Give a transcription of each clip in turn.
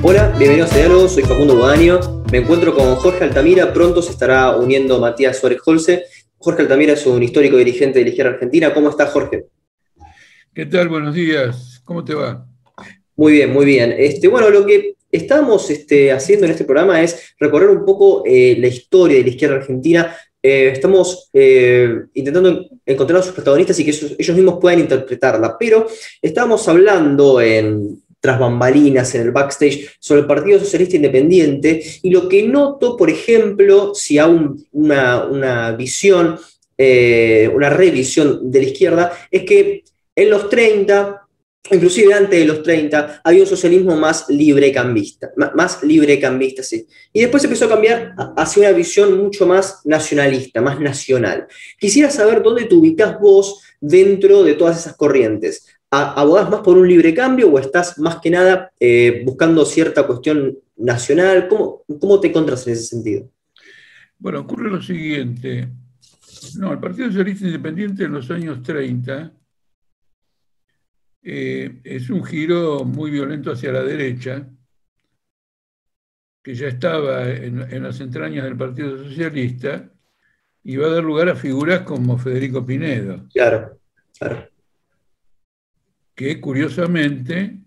Hola, bienvenidos a Diálogo, soy Facundo Bodaño. Me encuentro con Jorge Altamira, pronto se estará uniendo Matías Suárez Holce. Jorge Altamira es un histórico dirigente de la izquierda argentina. ¿Cómo está, Jorge? ¿Qué tal? Buenos días. ¿Cómo te va? Muy bien, muy bien. Este, bueno, lo que estamos este, haciendo en este programa es recorrer un poco eh, la historia de la izquierda argentina. Eh, estamos eh, intentando encontrar a sus protagonistas y que ellos, mismos puedan interpretarla, pero estábamos hablando en, tras bambalinas en el backstage sobre el Partido Socialista Independiente y lo que noto, por ejemplo, si hay una, una visión, una revisión de la izquierda, es que en los 30 inclusive antes de los 30, había un socialismo más librecambista, más librecambista, sí. Y después empezó a cambiar hacia una visión mucho más nacionalista, más nacional. Quisiera saber dónde te ubicas vos dentro de todas esas corrientes. ¿Abogás más por un libre cambio o estás más que nada eh, buscando cierta cuestión nacional? ¿Cómo, ¿Cómo te encuentras en ese sentido? Bueno, ocurre lo siguiente. No, el Partido Socialista Independiente en los años 30 eh, es un giro muy violento hacia la derecha, que ya estaba en, las entrañas del Partido Socialista, y va a dar lugar a figuras como Federico Pinedo. Claro, claro. Que curiosamente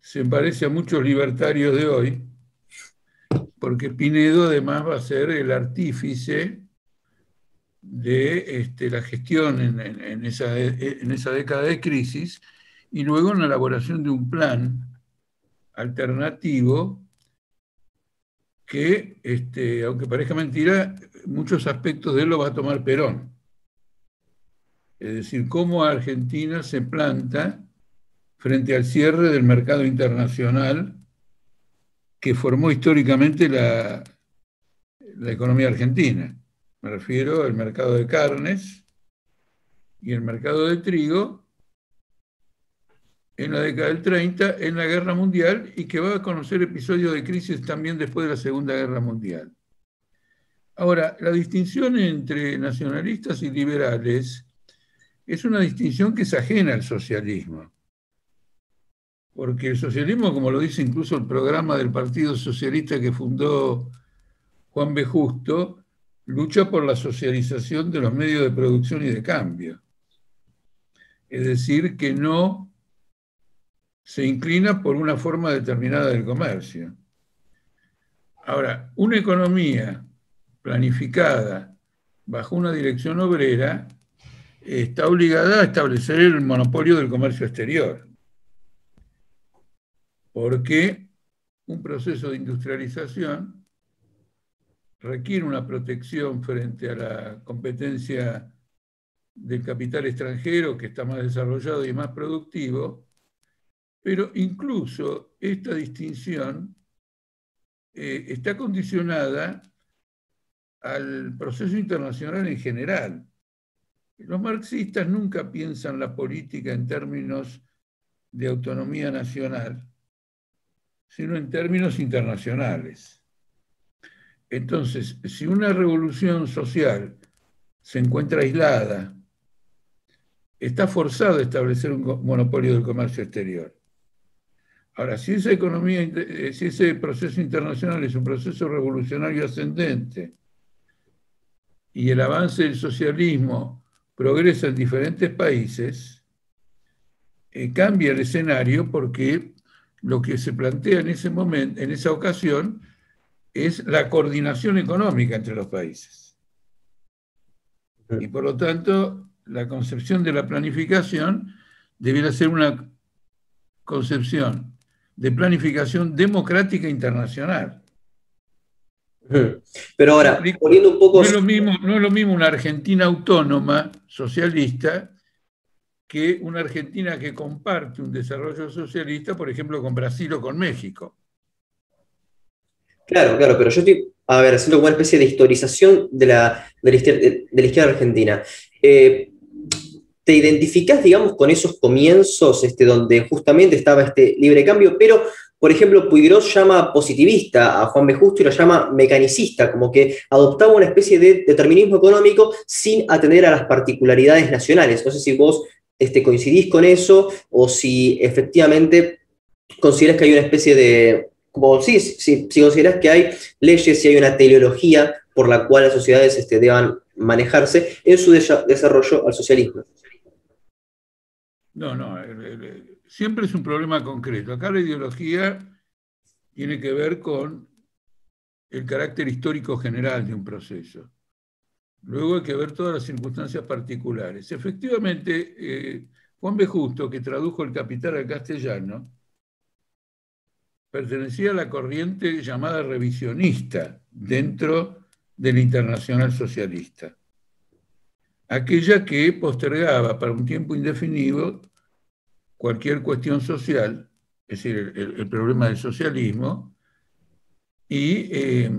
se parece a muchos libertarios de hoy, porque Pinedo además va a ser el artífice de este, la gestión en, esa, década de crisis y luego en la elaboración de un plan alternativo que, este, aunque parezca mentira, muchos aspectos de él lo va a tomar Perón. Es decir, cómo Argentina se planta frente al cierre del mercado internacional que formó históricamente la, economía argentina. Me refiero al mercado de carnes y el mercado de trigo, en la década del 30, en la Guerra Mundial, y que va a conocer episodios de crisis también después de la Segunda Guerra Mundial. Ahora, la distinción entre nacionalistas y liberales es una distinción que es ajena al socialismo. Porque el socialismo, como lo dice incluso el programa del Partido Socialista que fundó Juan B. Justo, lucha por la socialización de los medios de producción y de cambio. Es decir, que no se inclina por una forma determinada del comercio. Ahora, una economía planificada bajo una dirección obrera está obligada a establecer el monopolio del comercio exterior, porque un proceso de industrialización requiere una protección frente a la competencia del capital extranjero que está más desarrollado y más productivo, pero incluso esta distinción eh, está condicionada al proceso internacional en general. Los marxistas nunca piensan la política en términos de autonomía nacional, sino en términos internacionales. Entonces, si una revolución social se encuentra aislada, está forzada a establecer un monopolio del comercio exterior. Ahora, eh, si ese proceso internacional es un proceso revolucionario ascendente y el avance del socialismo progresa en diferentes países, eh, cambia el escenario porque lo que se plantea en ese momento, en esa ocasión, es la coordinación económica entre los países. Y por lo tanto, la concepción de la planificación debiera ser una concepción de planificación democrática internacional. Pero ahora, poniendo un poco... No es, lo mismo, no es lo mismo una Argentina autónoma, socialista, que una Argentina que comparte un desarrollo socialista, por ejemplo, con Brasil o con México. Claro, claro, pero yo estoy, a ver, haciendo como una especie de historización de la, de la, izquierda, argentina. Eh, te identificás, digamos, con esos comienzos este, donde justamente estaba este libre cambio, pero, por ejemplo, Puigros llama positivista a Juan B. Justo y lo llama mecanicista, como que adoptaba una especie de determinismo económico sin atender a las particularidades nacionales. No sé si vos este, coincidís con eso o si efectivamente consideras que hay una especie de, como sí, si consideras que hay leyes y hay una teleología por la cual las sociedades este, deban manejarse en su desarrollo al socialismo. No, no, siempre es un problema concreto. Acá la ideología tiene que ver con el carácter histórico general de un proceso. Luego hay que ver todas las circunstancias particulares. Efectivamente, eh, Juan B. Justo, que tradujo el Capital al castellano, pertenecía a la corriente llamada revisionista dentro del Internacional Socialista, aquella que postergaba para un tiempo indefinido cualquier cuestión social, es decir, el, problema del socialismo, y, eh,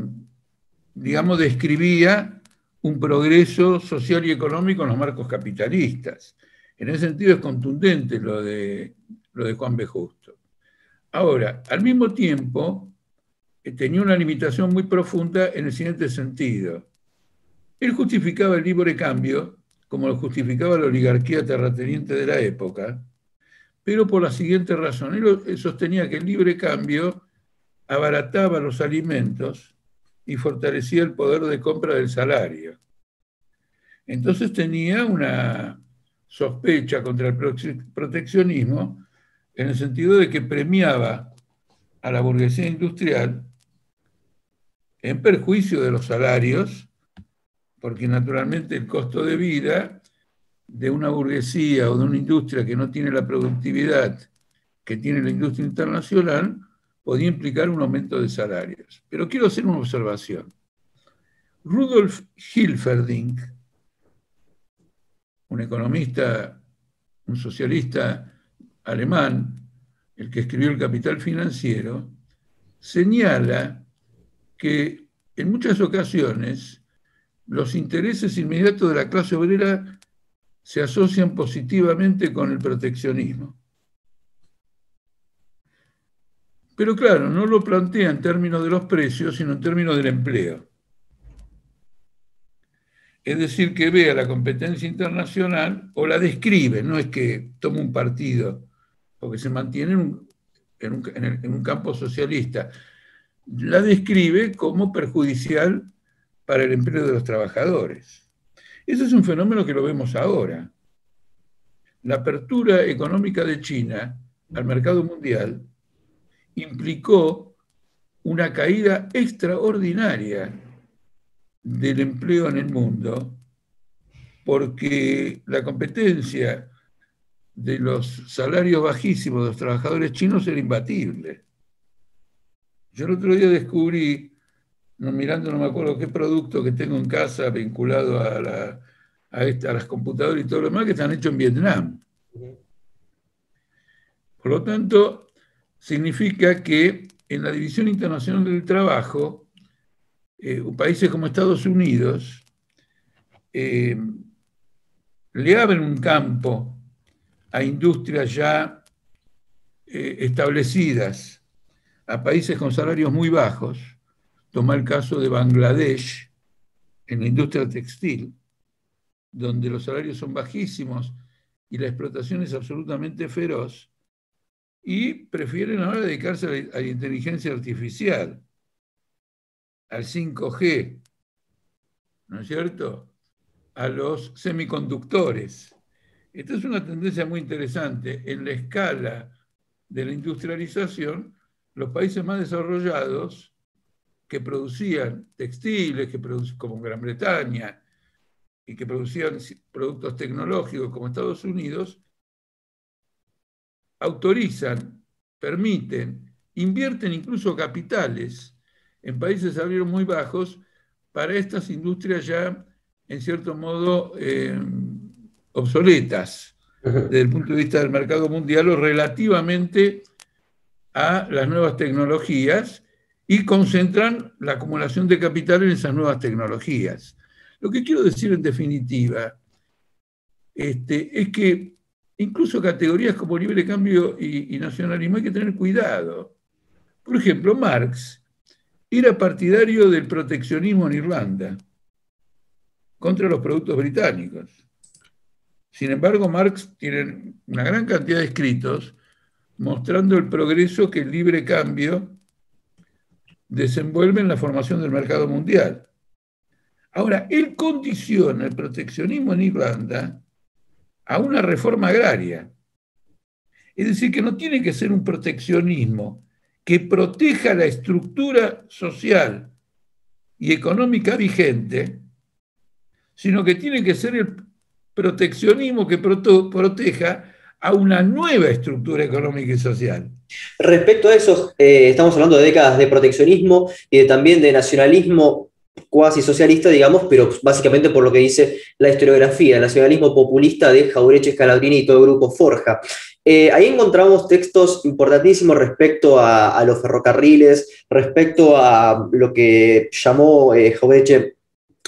digamos, describía un progreso social y económico en los marcos capitalistas. En ese sentido es contundente lo de, lo de Juan B. Justo. Ahora, al mismo tiempo, eh, tenía una limitación muy profunda en el siguiente sentido. Él justificaba el libre cambio, como lo justificaba la oligarquía terrateniente de la época, pero por la siguiente razón. Él sostenía que el libre cambio abarataba los alimentos y fortalecía el poder de compra del salario. Entonces tenía una sospecha contra el proteccionismo en el sentido de que premiaba a la burguesía industrial en perjuicio de los salarios, porque naturalmente el costo de vida de una burguesía o de una industria que no tiene la productividad que tiene la industria internacional podía implicar un aumento de salarios. Pero quiero hacer una observación. Rudolf Hilferding, un economista, un socialista alemán, el que escribió El Capital Financiero, señala que en muchas ocasiones los intereses inmediatos de la clase obrera se asocian positivamente con el proteccionismo. Pero claro, no lo plantea en términos de los precios, sino en términos del empleo. Es decir, que vea la competencia internacional o la describe, no es que tome un partido, porque se mantiene en un, campo socialista, la describe como perjudicial para el empleo de los trabajadores. Ese es un fenómeno que lo vemos ahora. La apertura económica de China al mercado mundial implicó una caída extraordinaria del empleo en el mundo, porque la competencia de los salarios bajísimos de los trabajadores chinos era imbatible. Yo el otro día descubrí, mirando no me acuerdo qué producto que tengo en casa vinculado a, la, a, a las computadoras y todo lo demás, que están hechos en Vietnam. Por lo tanto, significa que en la División Internacional del Trabajo, eh, países como Estados Unidos eh, le abren un campo a industrias ya eh, establecidas, a países con salarios muy bajos. Toma el caso de Bangladesh, en la industria textil, donde los salarios son bajísimos y la explotación es absolutamente feroz y prefieren ahora dedicarse a la, inteligencia artificial, al 5G, ¿no es cierto? A los semiconductores. Esta es una tendencia muy interesante. En la escala de la industrialización, los países más desarrollados que producían textiles, que como Gran Bretaña, y que producían productos tecnológicos como Estados Unidos, autorizan, permiten, invierten incluso capitales en países salarios muy bajos para estas industrias ya, en cierto modo, eh, obsoletas desde el punto de vista del mercado mundial o relativamente a las nuevas tecnologías y concentran la acumulación de capital en esas nuevas tecnologías. Lo que quiero decir en definitiva este, es que incluso categorías como libre cambio y, nacionalismo hay que tener cuidado. Por ejemplo, Marx era partidario del proteccionismo en Irlanda contra los productos británicos. Sin embargo, Marx tiene una gran cantidad de escritos mostrando el progreso que el libre cambio desenvuelven la formación del mercado mundial. Ahora, él condiciona el proteccionismo en Irlanda a una reforma agraria. Es decir, que no tiene que ser un proteccionismo que proteja la estructura social y económica vigente, sino que tiene que ser el proteccionismo que proteja a una nueva estructura económica y social. Respecto a eso, eh, estamos hablando de décadas de proteccionismo y también de nacionalismo cuasi socialista, digamos, pero básicamente por lo que dice la historiografía, el nacionalismo populista de Jaureche, Scalabrini y todo el grupo Forja. Eh, ahí encontramos textos importantísimos respecto a, los ferrocarriles, respecto a lo que llamó eh, Jaureche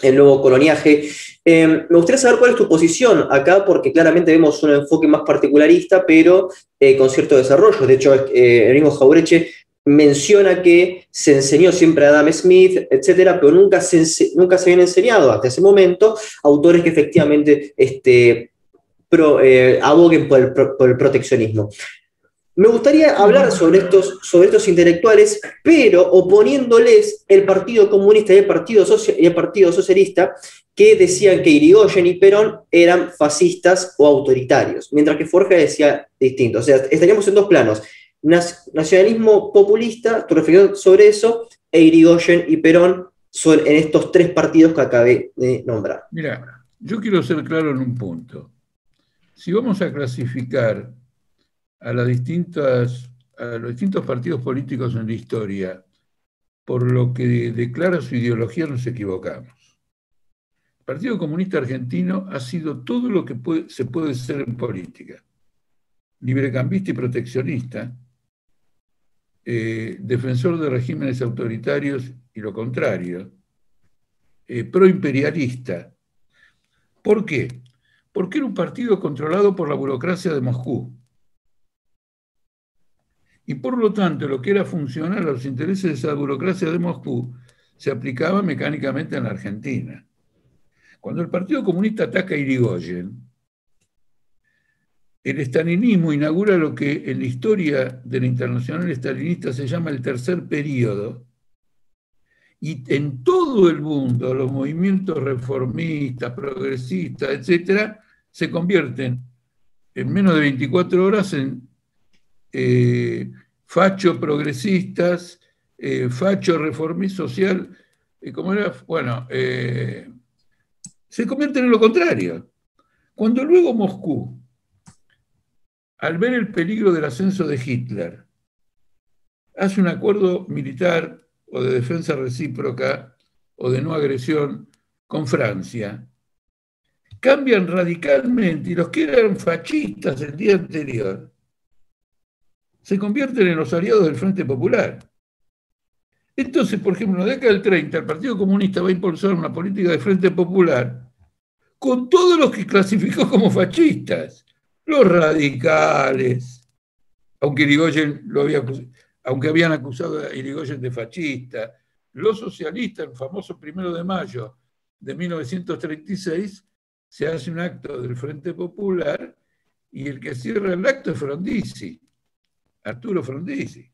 el nuevo coloniaje. Em, me gustaría saber cuál es tu posición acá, porque claramente vemos un enfoque más particularista, pero eh, con cierto desarrollo. De hecho, el mismo Jaureche menciona que se enseñó siempre a Adam Smith, etcétera, pero nunca se, nunca se habían enseñado hasta ese momento autores que efectivamente este, eh, aboguen por el, proteccionismo. Me gustaría hablar sobre estos, sobre estos intelectuales, pero oponiéndoles el Partido Comunista y el Partido, y el Partido Socialista, que decían que Irigoyen y Perón eran fascistas o autoritarios, mientras que Forja decía distinto. O sea, estaríamos en dos planos nacionalismo populista, tu reflexión sobre eso, e Irigoyen y Perón son en estos tres partidos que acabé de nombrar. Mira, yo quiero ser claro en un punto. Si vamos a clasificar a, las distintas, a los distintos partidos políticos en la historia por lo que declara su ideología, nos equivocamos. El Partido Comunista Argentino ha sido todo lo que se puede ser en política. Librecambista y proteccionista, eh, defensor de regímenes autoritarios y lo contrario, eh, proimperialista. ¿Por qué? Porque era un partido controlado por la burocracia de Moscú. Y por lo tanto, lo que era funcional a los intereses de esa burocracia de Moscú se aplicaba mecánicamente en la Argentina. Cuando el Partido Comunista ataca a Irigoyen, el estalinismo inaugura lo que en la historia de la internacional estalinista se llama el tercer periodo, y en todo el mundo los movimientos reformistas, progresistas, etcétera, se convierten en menos de 24 horas en eh, progresistas, eh, facho reformista social, eh, como era, bueno, eh, se convierten en lo contrario. Cuando luego Moscú al ver el peligro del ascenso de Hitler, hace un acuerdo militar o de defensa recíproca o de no agresión con Francia, cambian radicalmente y los que eran fascistas el día anterior se convierten en los aliados del Frente Popular. Entonces, por ejemplo, en la década del 30, el Partido Comunista va a impulsar una política de Frente Popular con todos los que clasificó como fascistas los radicales, aunque Irigoyen lo había, aunque habían acusado a Irigoyen de fascista, los socialistas, el famoso primero de mayo de 1936, se hace un acto del Frente Popular y el que cierra el acto es Frondizi, Arturo Frondizi.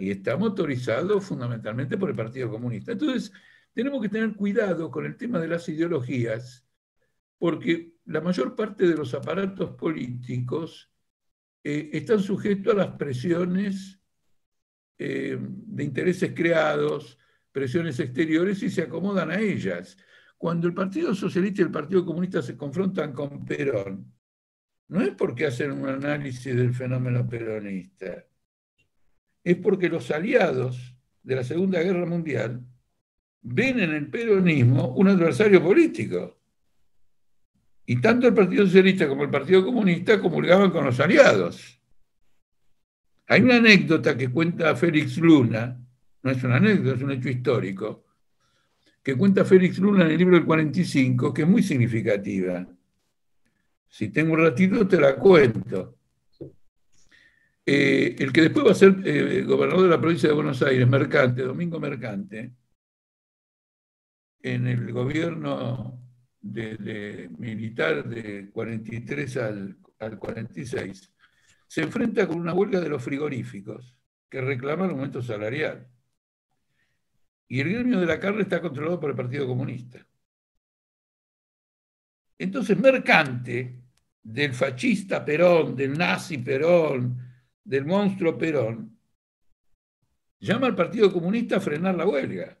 Y está motorizado fundamentalmente por el Partido Comunista. Entonces, tenemos que tener cuidado con el tema de las ideologías, porque la mayor parte de los aparatos políticos eh, están sujetos a las presiones eh, de intereses creados, presiones exteriores y se acomodan a ellas. Cuando el Partido Socialista y el Partido Comunista se confrontan con Perón, no es porque hacen un análisis del fenómeno peronista, es porque los aliados de la Segunda Guerra Mundial ven en el peronismo un adversario político. Y tanto el Partido Socialista como el Partido Comunista comulgaban con los aliados. Hay una anécdota que cuenta Félix Luna, no es una anécdota, es un hecho histórico, que cuenta Félix Luna en el libro del 45, que es muy significativa. Si tengo un ratito, te la cuento. Eh, el que después va a ser eh, gobernador de la provincia de Buenos Aires, Mercante, Domingo Mercante, en el gobierno de, militar de 43 al, al 46, se enfrenta con una huelga de los frigoríficos que reclaman aumento salarial. Y el gremio de la carne está controlado por el Partido Comunista. Entonces, Mercante, del fascista Perón, del nazi Perón, del monstruo Perón, llama al Partido Comunista a frenar la huelga.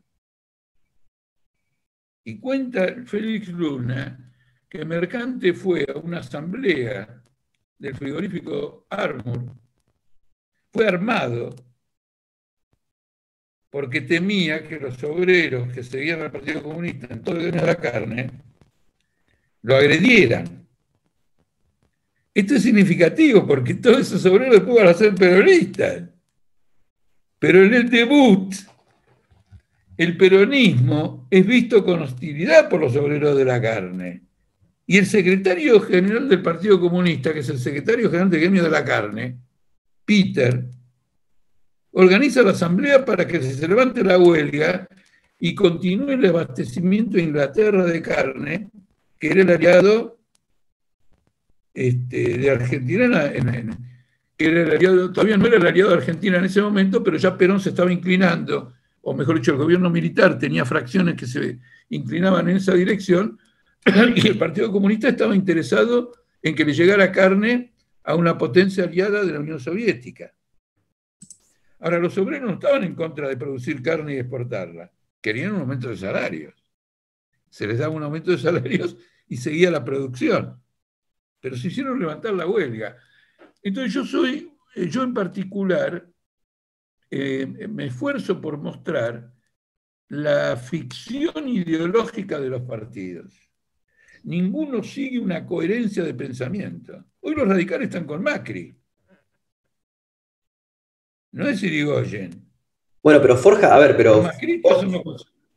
Y cuenta Félix Luna que Mercante fue a una asamblea del frigorífico Armour, fue armado porque temía que los obreros que seguían al Partido Comunista en todo el de la carne lo agredieran. Esto es significativo porque todos esos obreros después van a ser peronistas. Pero en el debut, el peronismo es visto con hostilidad por los obreros de la carne. Y el secretario general del Partido Comunista, que es el secretario general del gremio de la carne, Peter, organiza la asamblea para que se levante la huelga y continúe el abastecimiento de Inglaterra de carne, que era el aliado este, de Argentina, que todavía no era el aliado de Argentina en ese momento, pero ya Perón se estaba inclinando, o mejor dicho, el gobierno militar tenía fracciones que se inclinaban en esa dirección, y el Partido Comunista estaba interesado en que le llegara carne a una potencia aliada de la Unión Soviética. Ahora, los obreros no estaban en contra de producir carne y exportarla, querían un aumento de salarios. Se les daba un aumento de salarios y seguía la producción. Pero se hicieron levantar la huelga. Entonces yo soy, eh, yo en particular, eh, me esfuerzo por mostrar la ficción ideológica de los partidos ninguno sigue una coherencia de pensamiento. Hoy los radicales están con Macri. No es Irigoyen. Bueno, pero Forja, a ver, pero.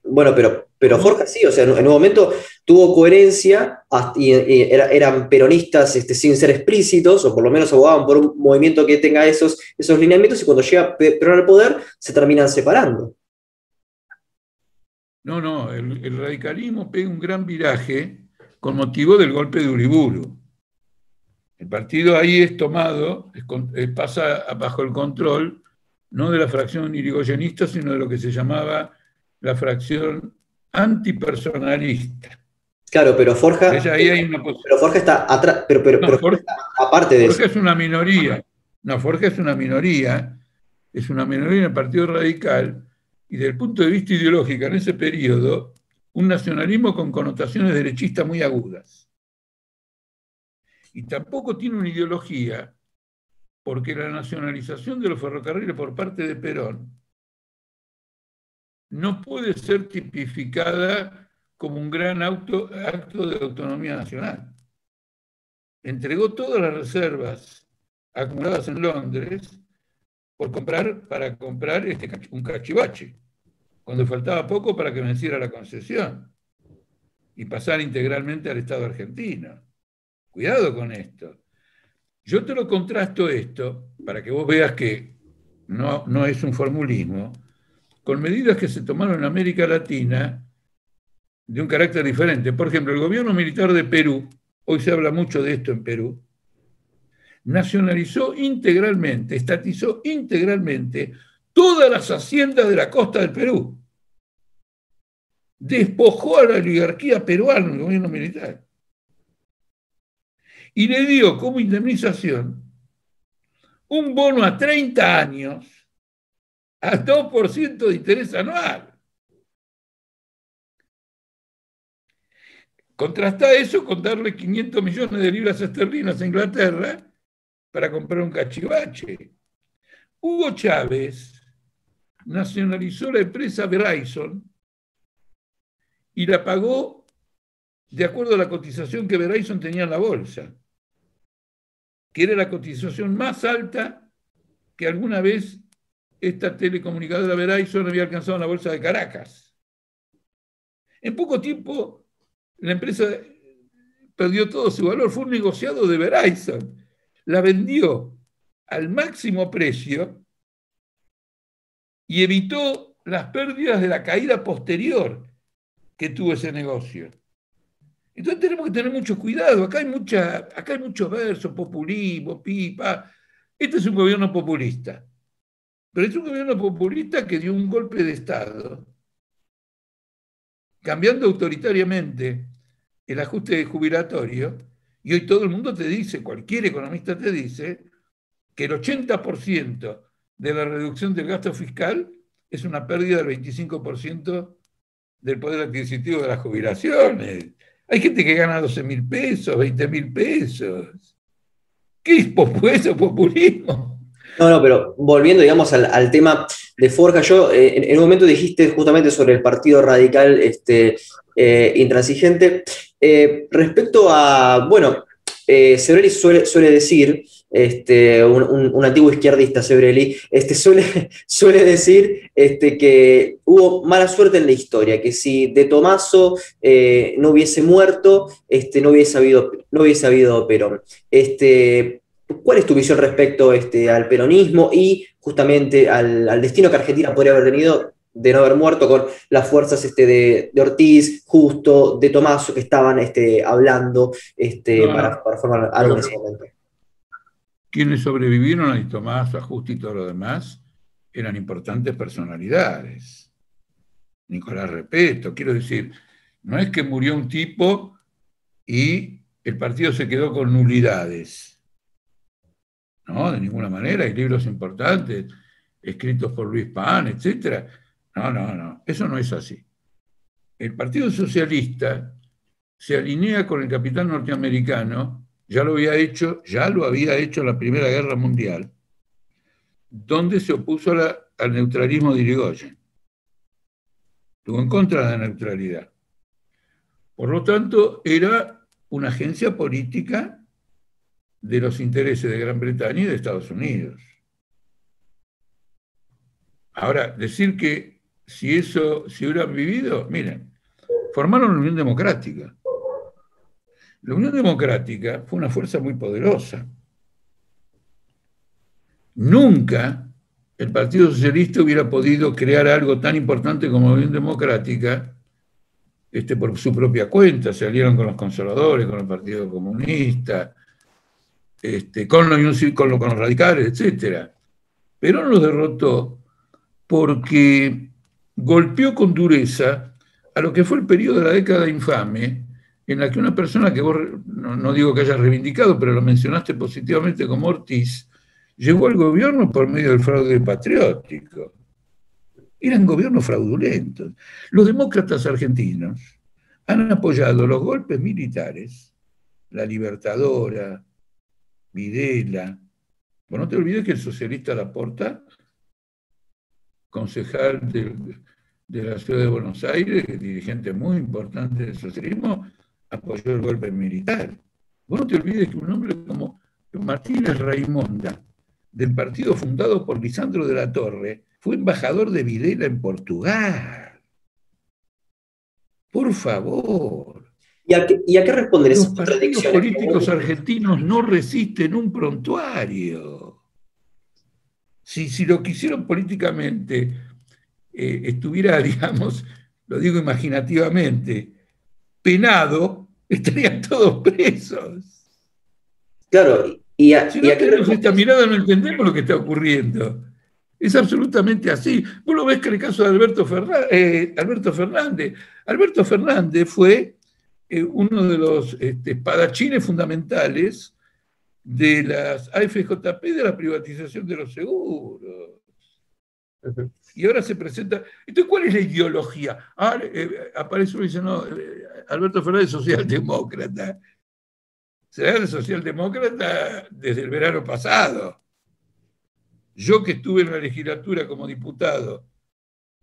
Bueno, pero, pero Forja sí, o sea, en, un momento tuvo coherencia y, eran peronistas este, sin ser explícitos, o por lo menos abogaban por un movimiento que tenga esos, esos lineamientos, y cuando llega Perón al poder se terminan separando. No, no, el radicalismo pega un gran viraje con motivo del golpe de Uriburu. El partido ahí es tomado, pasa bajo el control no de la fracción irigoyenista, sino de lo que se llamaba la fracción antipersonalista. Claro, pero Forja, pero Forja está atrás, pero, aparte de Forja es una minoría. No, Forja es una minoría, es una minoría en el Partido Radical, y desde el punto de vista ideológico, en ese periodo, un nacionalismo con connotaciones derechistas muy agudas. Y tampoco tiene una ideología, porque la nacionalización de los ferrocarriles por parte de Perón no puede ser tipificada como un gran acto de autonomía nacional. Entregó todas las reservas acumuladas en Londres por comprar, para comprar este, un cachivache cuando faltaba poco para que venciera la concesión y pasar integralmente al Estado argentino. Cuidado con esto. Yo te lo contrasto esto, para que vos veas que no, no es un formulismo, con medidas que se tomaron en América Latina de un carácter diferente. Por ejemplo, el gobierno militar de Perú, hoy se habla mucho de esto en Perú, nacionalizó integralmente, estatizó integralmente todas las haciendas de la costa del Perú despojó a la oligarquía peruana, el gobierno militar, y le dio como indemnización un bono a 30 años a 2% de interés anual. Contrasta eso con darle 500 millones de libras esterlinas a Inglaterra para comprar un cachivache. Hugo Chávez nacionalizó la empresa Verizon y la pagó de acuerdo a la cotización que Verizon tenía en la bolsa, que era la cotización más alta que alguna vez esta telecomunicadora Verizon había alcanzado la bolsa de Caracas. En poco tiempo, la empresa perdió todo su valor, fue un negociado de Verizon, la vendió al máximo precio y evitó las pérdidas de la caída posterior que tuvo ese negocio. Entonces tenemos que tener mucho cuidado. Acá hay, mucha, acá hay muchos versos, populismo, pipa. Este es un gobierno populista. Pero es un gobierno populista que dio un golpe de Estado cambiando autoritariamente el ajuste jubilatorio, y hoy todo el mundo te dice, cualquier economista te dice, que el 80% de la reducción del gasto fiscal es una pérdida del 25% del poder adquisitivo de las jubilaciones. Hay gente que gana 12 mil pesos, 20 mil pesos. ¿Qué es populismo? populismo? No, no, pero volviendo, digamos, al, tema de Forja, yo eh, en, un momento dijiste justamente sobre el Partido Radical este, eh, Intransigente. Eh, respecto a, bueno, Sebrelli suele, decir, este, un, antiguo izquierdista, Sebrelli, este, suele, suele decir este, que hubo mala suerte en la historia, que si De Tomaso no hubiese muerto, este, no, hubiese habido, no hubiese habido Perón. Este, ¿Cuál es tu visión respecto este, al peronismo y justamente al, destino que Argentina podría haber tenido de no haber muerto con las fuerzas este, de, Ortiz, Justo, de Tomaso, que estaban este, hablando este, para, formar algo en ese momento? Quienes sobrevivieron a Tomaso, a Justo y todo lo demás eran importantes personalidades. Nicolás Repeto, quiero decir, no es que murió un tipo y el partido se quedó con nulidades no, de ninguna manera. Hay libros importantes escritos por Luis Pan, etc. No, no, no. Eso no es así. El Partido Socialista se alinea con el capital norteamericano, ya lo había hecho, ya lo había hecho en la Primera Guerra Mundial, donde se opuso al neutralismo de Irigoyen. Estuvo en contra de la neutralidad. Por lo tanto, era una agencia política de los intereses de Gran Bretaña y de Estados Unidos. Ahora, decir que si eso, si hubieran vivido, miren, formaron la Unión Democrática. La Unión Democrática fue una fuerza muy poderosa. Nunca el Partido Socialista hubiera podido crear algo tan importante como la Unión Democrática este, por su propia cuenta. Se salieron con los conservadores, con el Partido Comunista, este, con, los, radicales, etc. Pero no los derrotó porque golpeó con dureza a lo que fue el periodo de la década infame, en la que una persona que vos, no, digo que haya reivindicado, pero lo mencionaste positivamente como Ortiz, llegó al gobierno por medio del fraude patriótico. Eran gobiernos fraudulentos. Los demócratas argentinos han apoyado los golpes militares, la Libertadora, Videla. Bueno, no te olvides que el socialista Laporta, concejal de, la ciudad de Buenos Aires, dirigente muy importante del socialismo, apoyó el golpe militar. Vos no te olvides que un hombre como Martínez Raimonda, del partido fundado por Lisandro de la Torre, fue embajador de Videla en Portugal. Por favor. ¿Y a qué, y a qué responder Los partidos políticos argentinos no resisten un prontuario. Si, si lo quisieron políticamente eh, estuviera, digamos, lo digo imaginativamente, penado, estarían todos presos. Claro, y a, si no tenemos esta mirada no entendemos lo que está ocurriendo. Es absolutamente así. Vos lo ves que en el caso de Alberto, eh, Alberto Fernández. Alberto Fernández fue eh, uno de los este, espadachines fundamentales de las AFJP de la privatización de los seguros. Y ahora se presenta. Entonces, ¿cuál es la ideología? Ah, eh, aparece uno y dice, no, eh, Alberto Fernández socialdemócrata. Será socialdemócrata desde el verano pasado. Yo que estuve en la legislatura como diputado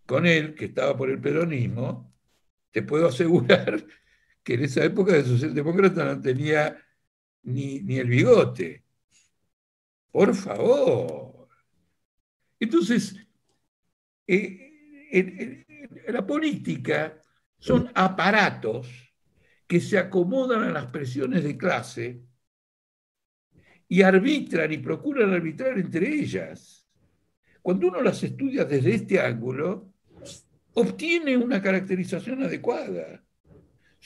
con él, que estaba por el peronismo, te puedo asegurar que en esa época de socialdemócrata no tenía ni, el bigote. Por favor. Entonces, eh, la política son aparatos que se acomodan a las presiones de clase y arbitran y procuran arbitrar entre ellas. Cuando uno las estudia desde este ángulo, obtiene una caracterización adecuada.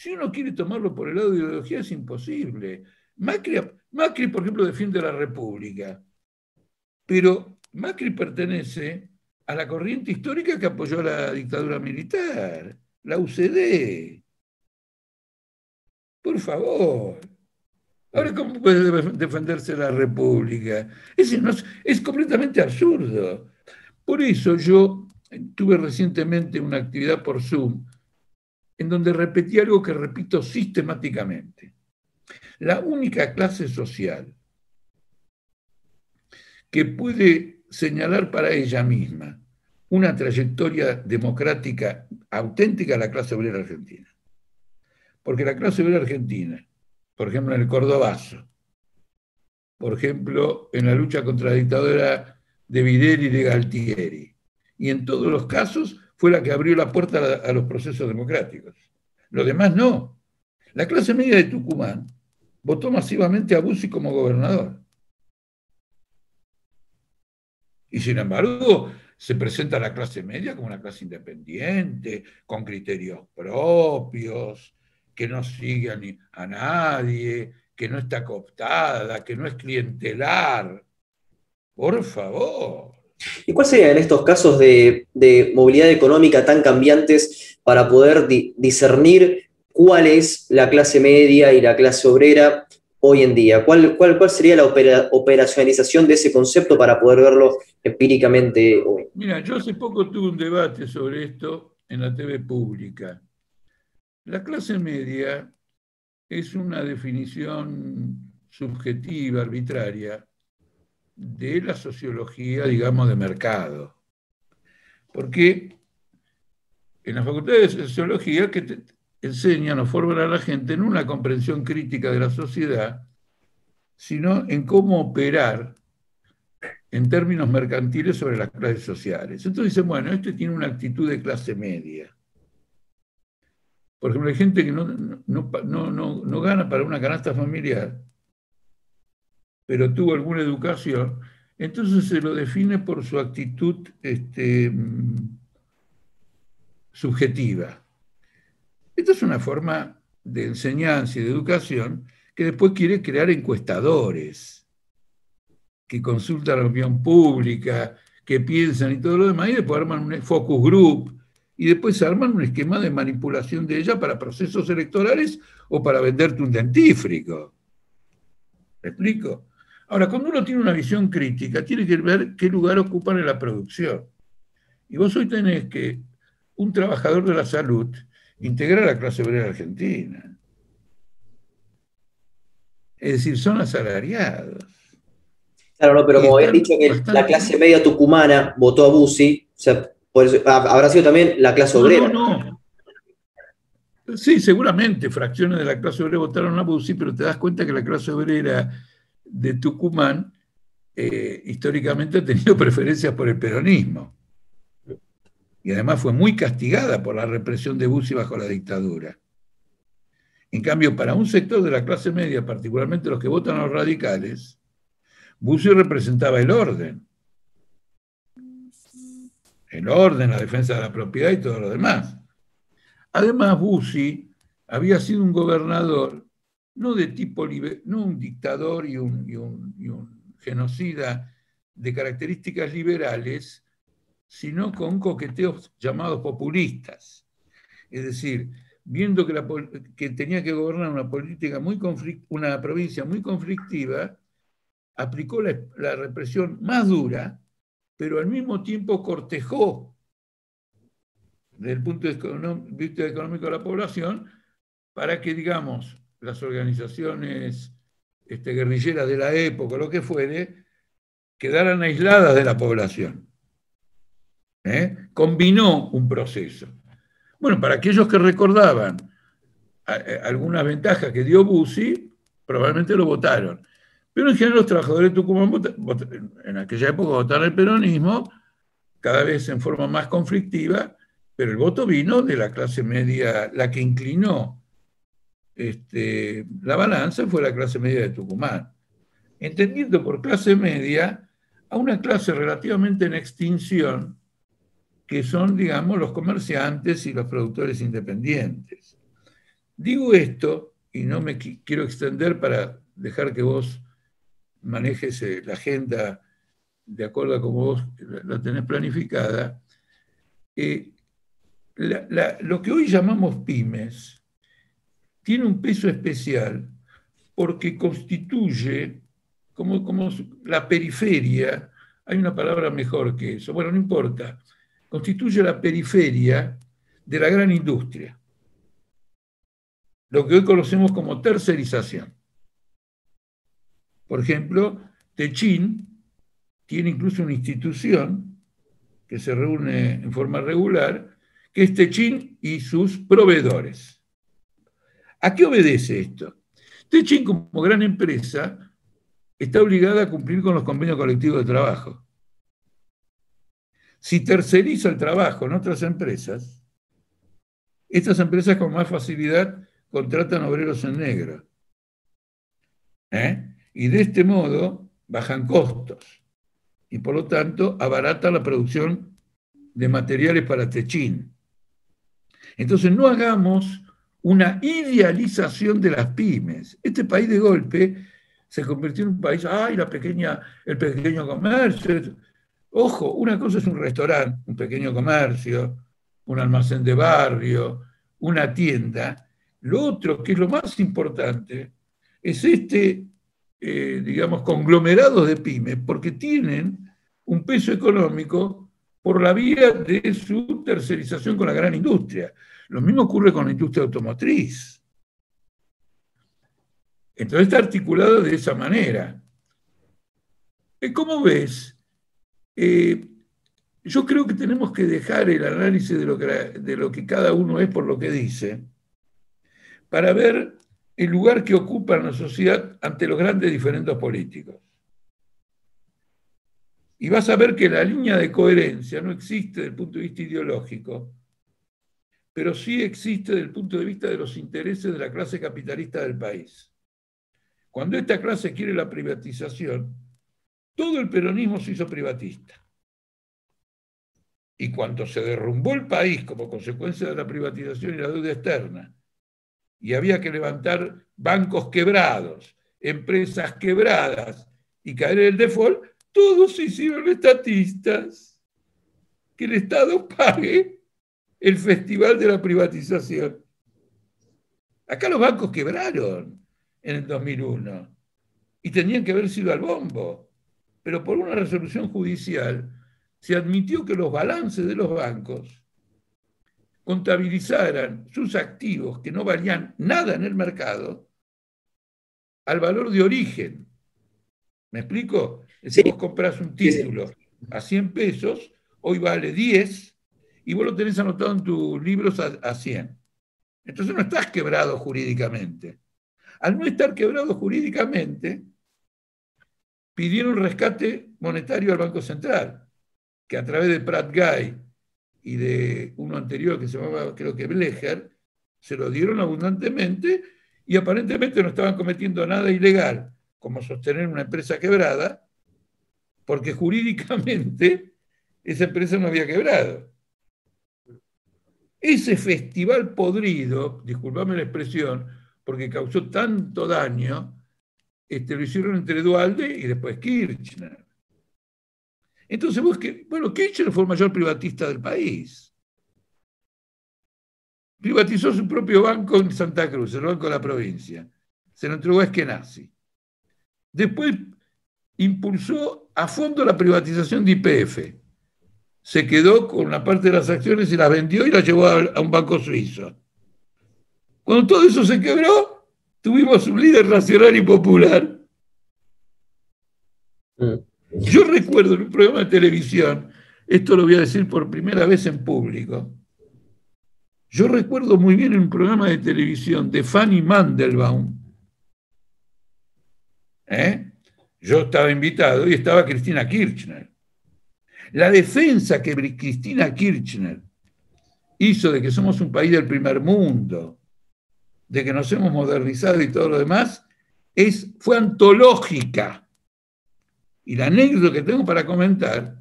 Si uno quiere tomarlo por el lado de ideología, es imposible. Macri, Macri, por ejemplo, defiende la República, pero Macri pertenece a la corriente histórica que apoyó la dictadura militar. la UCD. Por favor. Ahora, ¿cómo puede defenderse la República? Es completamente absurdo. Por eso yo tuve recientemente una actividad por Zoom en donde repetí algo que repito sistemáticamente. La única clase social que puede señalar para ella misma una trayectoria democrática auténtica es la clase obrera argentina. Porque la clase obrera argentina por ejemplo, en el Cordobazo, por ejemplo, en la lucha contra la dictadura de Vidal y de Galtieri. Y en todos los casos fue la que abrió la puerta a, los procesos democráticos. Los demás no. La clase media de Tucumán votó masivamente a Bussi como gobernador. Y sin embargo, se presenta la clase media como una clase independiente, con criterios propios, que no sigue a, nadie, que no está cooptada, que no es clientelar. Por favor. ¿Y cuál sería en estos casos de, movilidad económica tan cambiantes para poder discernir cuál es la clase media y la clase obrera hoy en día? ¿Cuál, cuál, cuál sería la operacionalización de ese concepto para poder verlo empíricamente hoy? Mira, yo hace poco tuve un debate sobre esto en la TV pública. La clase media es una definición subjetiva, arbitraria, de la sociología, digamos, de mercado. Porque en la facultad de sociología que te enseñan o forman a la gente en una comprensión crítica de la sociedad, sino en cómo operar en términos mercantiles sobre las clases sociales. Entonces dicen, bueno, este tiene una actitud de clase media. Por ejemplo, hay gente que no, no, gana para una canasta familiar, pero tuvo alguna educación, entonces se lo define por su actitud este, subjetiva. Esta es una forma de enseñanza y de educación que después quiere crear encuestadores, que consultan la opinión pública, que piensan y todo lo demás, y después arman un focus group y después arman un esquema de manipulación de ella para procesos electorales o para venderte un dentífrico. ¿Me explico? Ahora, cuando uno tiene una visión crítica, tiene que ver qué lugar ocupan en la producción. Y vos hoy tenés que un trabajador de la salud integrar a la clase obrera argentina. Es decir, son asalariados. Claro, no, pero como habías dicho que la clase media tucumana votó a Bussi, o sea, habrá sido también la clase obrera. No, no. Sí, seguramente fracciones de la clase obrera votaron a Bussi, pero te das cuenta que la clase obrera de Tucumán eh, históricamente ha tenido preferencias por el peronismo. Y además fue muy castigada por la represión de Bussi bajo la dictadura. En cambio, para un sector de la clase media, particularmente los que votan a los radicales, Bussi representaba el orden el orden, la defensa de la propiedad y todo lo demás. Además, Bussi había sido un gobernador, no de tipo, no un dictador y un, genocida de características liberales, sino con coqueteos llamados populistas. Es decir, viendo que, que tenía que gobernar una, política muy una provincia muy conflictiva, aplicó la, la represión más dura pero al mismo tiempo cortejó desde el punto de vista económico de la población para que, digamos, las organizaciones este, guerrilleras de la época, lo que fuere, quedaran aisladas de la población. ¿Eh? Combinó un proceso. Bueno, para aquellos que recordaban eh, algunas ventajas que dio Bussi, probablemente lo votaron. Pero en general los trabajadores de Tucumán en aquella época votaron el peronismo, cada vez en forma más conflictiva, pero el voto vino de la clase media, la que inclinó este, la balanza fue la clase media de Tucumán. Entendiendo por clase media a una clase relativamente en extinción, que son, digamos, los comerciantes y los productores independientes. Digo esto, y no me quiero extender para dejar que vos manejes la agenda de acuerdo a como vos la tenés planificada, eh, lo que hoy llamamos pymes tiene un peso especial porque constituye como, como la periferia, hay una palabra mejor que eso, bueno, no importa, constituye la periferia de la gran industria, lo que hoy conocemos como tercerización. Por ejemplo, Techín tiene incluso una institución que se reúne en forma regular, que es Techín y sus proveedores. ¿A qué obedece esto? Techín, como gran empresa, está obligada a cumplir con los convenios colectivos de trabajo. Si terceriza el trabajo en otras empresas, estas empresas con más facilidad contratan obreros en negro. ¿Eh? Y de este modo bajan costos y por lo tanto abaratan la producción de materiales para techín. Entonces no hagamos una idealización de las pymes. Este país de golpe se convirtió en un país, ay, la pequeña, el pequeño comercio. Ojo, una cosa es un restaurante, un pequeño comercio, un almacén de barrio, una tienda. Lo otro, que es lo más importante, es este, eh, digamos, conglomerado de pymes, porque tienen un peso económico por la vía de su tercerización con la gran industria. Lo mismo ocurre con la industria automotriz. Entonces está articulado de esa manera. ¿Cómo ves? Eh, yo creo que tenemos que dejar el análisis de lo, que, de lo que cada uno es por lo que dice, para ver el lugar que ocupa la sociedad ante los grandes diferentes políticos. Y vas a ver que la línea de coherencia no existe desde el punto de vista ideológico, pero sí existe desde el punto de vista de los intereses de la clase capitalista del país. Cuando esta clase quiere la privatización, todo el peronismo se hizo privatista. Y cuando se derrumbó el país como consecuencia de la privatización y la deuda externa, y había que levantar bancos quebrados, empresas quebradas y caer en el default, todos se hicieron estatistas. Que el Estado pague el festival de la privatización. Acá los bancos quebraron en el 2001 y tenían que haber sido al bombo, pero por una resolución judicial se admitió que los balances de los bancos contabilizaran sus activos que no valían nada en el mercado al valor de origen. ¿Me explico? Si vos compras un título a 100 pesos, hoy vale 10 y vos lo tenés anotado en tus libros a, 100. Entonces no estás quebrado jurídicamente. Al no estar quebrado jurídicamente, pidieron rescate monetario al Banco Central, que a través de Pratt Guy y de uno anterior que se llamaba, creo que Blecher, se lo dieron abundantemente y aparentemente no estaban cometiendo nada ilegal, como sostener una empresa quebrada, porque jurídicamente esa empresa no había quebrado. Ese festival podrido, disculpame la expresión, porque causó tanto daño, este, lo hicieron entre Dualde y después Kirchner. Entonces, vos que, bueno, Kirchner fue el mayor privatista del país. Privatizó su propio banco en Santa Cruz, el Banco de la Provincia. Se lo entregó a Eskenazi. Después impulsó a fondo la privatización de IPF se quedó con una parte de las acciones y las vendió y las llevó a, un banco suizo. Cuando todo eso se quebró, tuvimos un líder nacional y popular. Mm. Yo recuerdo en un programa de televisión, esto lo voy a decir por primera vez en público, yo recuerdo muy bien en un programa de televisión de Fanny Mandelbaum, ¿eh? yo estaba invitado y estaba Cristina Kirchner. La defensa que Cristina Kirchner hizo de que somos un país del primer mundo, de que nos hemos modernizado y todo lo demás, es, fue antológica. Y la anécdota que tengo para comentar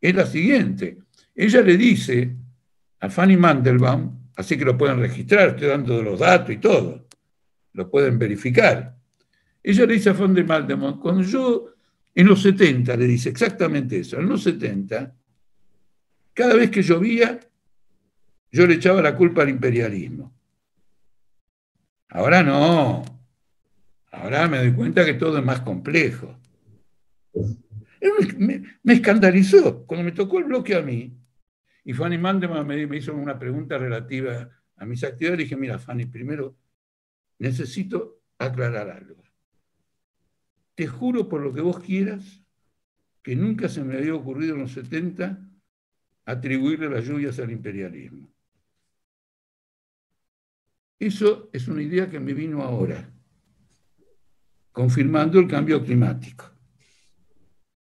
es la siguiente. Ella le dice a Fanny Mandelbaum, así que lo pueden registrar, estoy dando los datos y todo, lo pueden verificar. Ella le dice a Fanny Mandelbaum, cuando yo en los 70 le dice exactamente eso. En los 70, cada vez que llovía, yo le echaba la culpa al imperialismo. Ahora no. Ahora me doy cuenta que todo es más complejo. Me, escandalizó cuando me tocó el bloque a mí. Y Fanny Mandeman me, me hizo una pregunta relativa a mis actividades. Le dije, mira, Fanny, primero necesito aclarar algo. Te juro por lo que vos quieras que nunca se me había ocurrido en los 70 atribuirle las lluvias al imperialismo. Eso es una idea que me vino ahora, confirmando el cambio climático.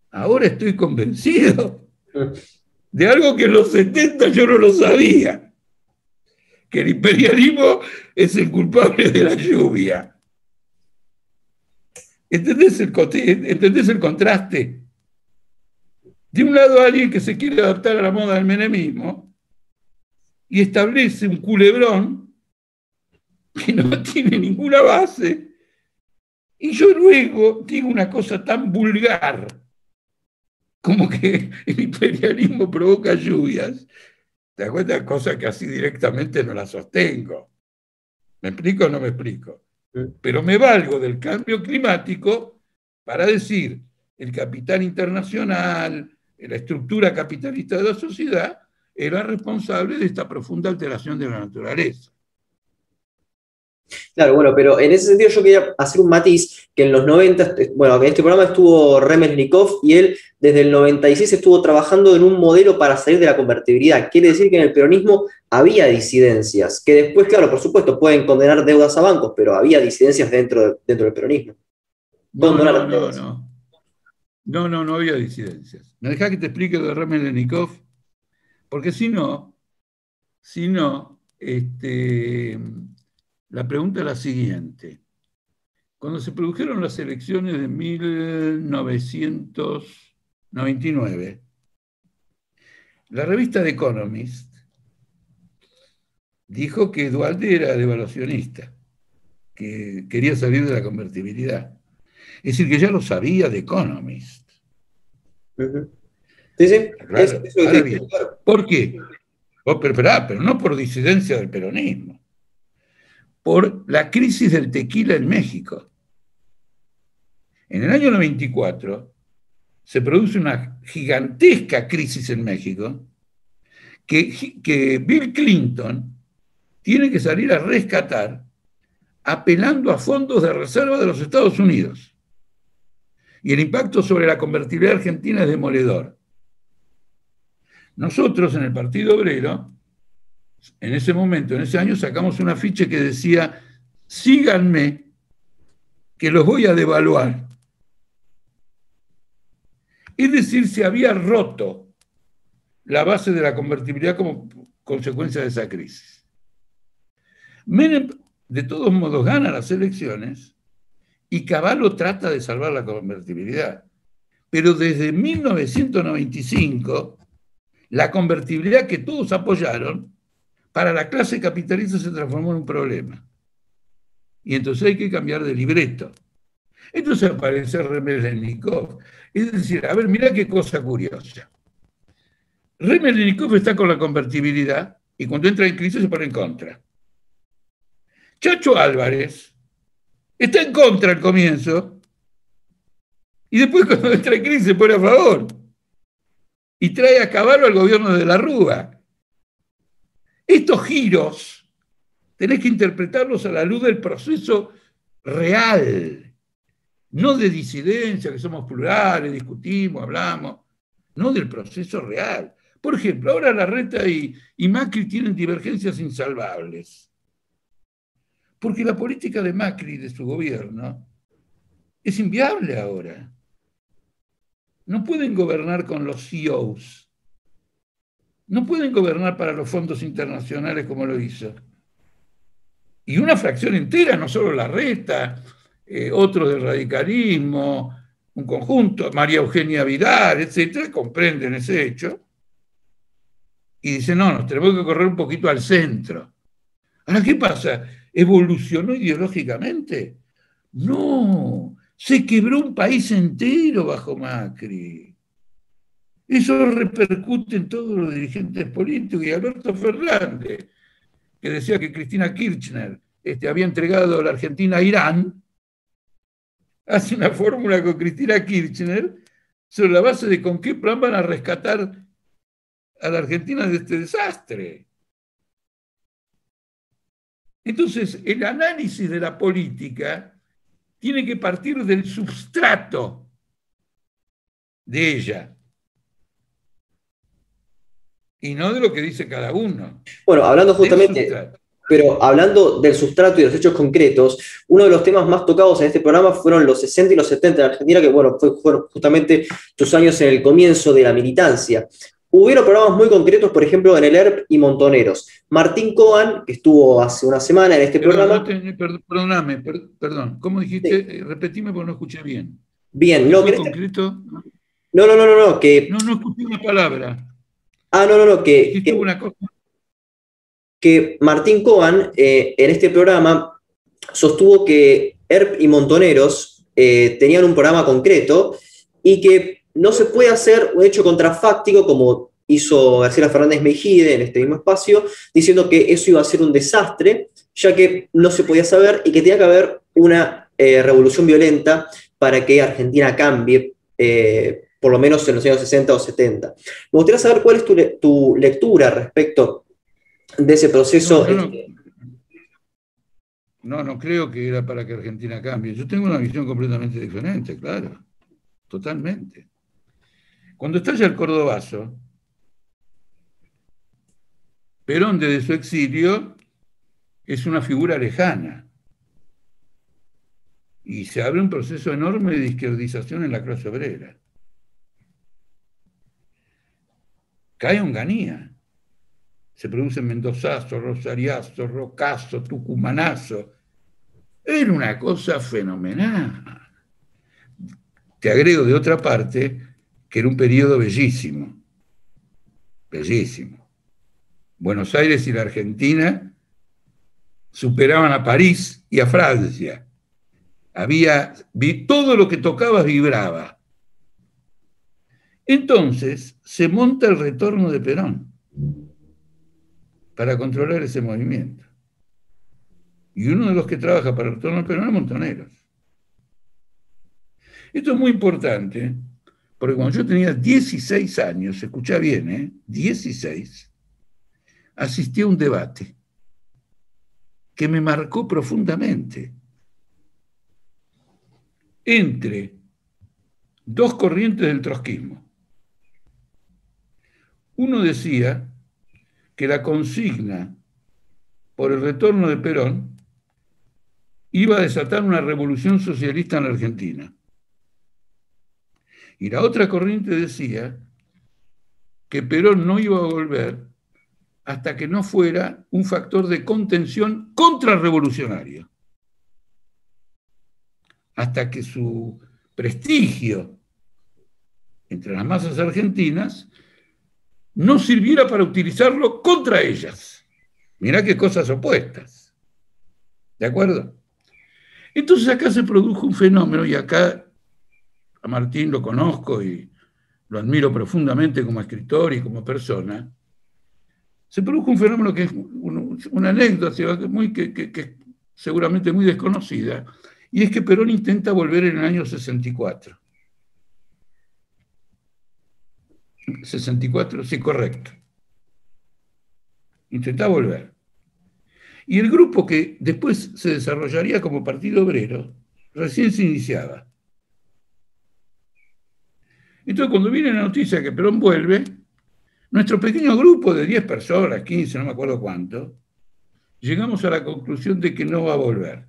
Ahora estoy convencido de algo que en los 70 yo no lo sabía, que el imperialismo es el culpable de la lluvia. ¿Entendés el, ¿Entendés el contraste? De un lado alguien que se quiere adaptar a la moda del menemismo y establece un culebrón que no tiene ninguna base. Y yo luego digo una cosa tan vulgar como que el imperialismo provoca lluvias. ¿Te das cuenta? Cosa que así directamente no la sostengo. ¿Me explico o no me explico? Pero me valgo del cambio climático para decir el capital internacional, la estructura capitalista de la sociedad, era responsable de esta profunda alteración de la naturaleza. Claro, bueno, pero en ese sentido yo quería hacer un matiz, que en los 90, bueno, en este programa estuvo Remesnikov y él desde el 96 estuvo trabajando en un modelo para salir de la convertibilidad. Quiere decir que en el peronismo había disidencias, que después, claro, por supuesto, pueden condenar deudas a bancos, pero había disidencias dentro, dentro del peronismo. No, no, no, no, no. No, no, había disidencias. ¿Me dejas que te explique lo de Remesnikov? Porque si no, si no, este la pregunta es la siguiente. Cuando se produjeron las elecciones de 1999, la revista The Economist dijo que Dualde era devaluacionista, que quería salir de la convertibilidad. Es decir, que ya lo sabía The Economist. Sí, sí. ¿Por qué? Oh, pero, pero no por disidencia del peronismo por la crisis del tequila en México. En el año 94 se produce una gigantesca crisis en México que, que Bill Clinton tiene que salir a rescatar apelando a fondos de reserva de los Estados Unidos. Y el impacto sobre la convertibilidad argentina es demoledor. Nosotros en el Partido Obrero en ese momento, en ese año, sacamos un afiche que decía, síganme, que los voy a devaluar. Es decir, se había roto la base de la convertibilidad como consecuencia de esa crisis. Menem, de todos modos, gana las elecciones y Caballo trata de salvar la convertibilidad. Pero desde 1995, la convertibilidad que todos apoyaron para la clase capitalista se transformó en un problema. Y entonces hay que cambiar de libreto. Entonces aparece Remelnikov. Es decir, a ver, mira qué cosa curiosa. Remelnikov está con la convertibilidad y cuando entra en crisis se pone en contra. Chacho Álvarez está en contra al comienzo y después cuando entra en crisis se pone a favor. Y trae a caballo al gobierno de la Rúa. Estos giros tenés que interpretarlos a la luz del proceso real, no de disidencia, que somos plurales, discutimos, hablamos, no del proceso real. Por ejemplo, ahora la reta y, y Macri tienen divergencias insalvables. Porque la política de Macri y de su gobierno es inviable ahora. No pueden gobernar con los CEOs no pueden gobernar para los fondos internacionales como lo hizo. Y una fracción entera, no solo la reta, eh, otros del radicalismo, un conjunto, María Eugenia Vidal, etcétera, comprenden ese hecho y dicen, no, nos tenemos que correr un poquito al centro. Ahora, ¿qué pasa? ¿Evolucionó ideológicamente? No, se quebró un país entero bajo Macri. Eso repercute en todos los dirigentes políticos y Alberto Fernández, que decía que Cristina Kirchner este, había entregado a la Argentina a Irán, hace una fórmula con Cristina Kirchner sobre la base de con qué plan van a rescatar a la Argentina de este desastre. Entonces, el análisis de la política tiene que partir del substrato de ella y no de lo que dice cada uno. Bueno, hablando justamente, pero hablando del sustrato y de los hechos concretos, uno de los temas más tocados en este programa fueron los 60 y los 70 de Argentina, que bueno, fueron justamente tus años en el comienzo de la militancia. Hubieron programas muy concretos, por ejemplo, en el ERP y Montoneros. Martín Coan, que estuvo hace una semana en este programa. perdóname, perdón. ¿Cómo dijiste? Eh, repetime porque no escuché bien. Bien, no, concreto? No, no, no, no, no, que. No, no escuché una palabra. Ah, no, no, no, que. que, una cosa? que Martín Coan, eh, en este programa, sostuvo que ERP y Montoneros eh, tenían un programa concreto y que no se puede hacer un hecho contrafáctico como hizo García Fernández Mejide en este mismo espacio, diciendo que eso iba a ser un desastre, ya que no se podía saber y que tenía que haber una eh, revolución violenta para que Argentina cambie, eh, por lo menos en los años 60 o 70. Me gustaría saber cuál es tu, lectura respecto de ese proceso. Este no, no creo que era para que Argentina cambie. Yo tengo una visión completamente diferente, claro, totalmente. Cuando estalla el Cordobazo, Perón desde su exilio es una figura lejana. Y se abre un proceso enorme de izquierdización en la clase obrera. Cae Onganía. Se producen Mendozazo, Rosariazo, Rocazo, Tucumanazo. Era una cosa fenomenal. Te agrego de otra parte que era un periodo bellísimo, bellísimo. Buenos Aires y la Argentina superaban a París y a Francia. Había, todo lo que tocaba vibraba. Entonces se monta el retorno de Perón para controlar ese movimiento. Y uno de los que trabaja para el retorno de Perón es Montoneros. Esto es muy importante porque cuando yo tenía 16 años, escucha bien, ¿eh? 16, asistí a un debate que me marcó profundamente entre dos corrientes del trotskismo. Uno decía que la consigna por el retorno de Perón iba a desatar una revolución socialista en la Argentina. Y la otra corriente decía que Perón no iba a volver hasta que no fuera un factor de contención contrarrevolucionario, hasta que su prestigio entre las masas argentinas no sirviera para utilizarlo contra ellas. Mirá qué cosas opuestas. ¿De acuerdo? Entonces acá se produjo un fenómeno y acá a Martín lo conozco y lo admiro profundamente como escritor y como persona, se produjo un fenómeno que es una anécdota muy, que, que, seguramente muy desconocida, y es que Perón intenta volver en el año 64. 64, sí, correcto. Intenta volver. Y el grupo que después se desarrollaría como Partido Obrero, recién se iniciaba. Entonces, cuando viene la noticia que Perón vuelve, nuestro pequeño grupo de 10 personas, 15, no me acuerdo cuánto, llegamos a la conclusión de que no va a volver.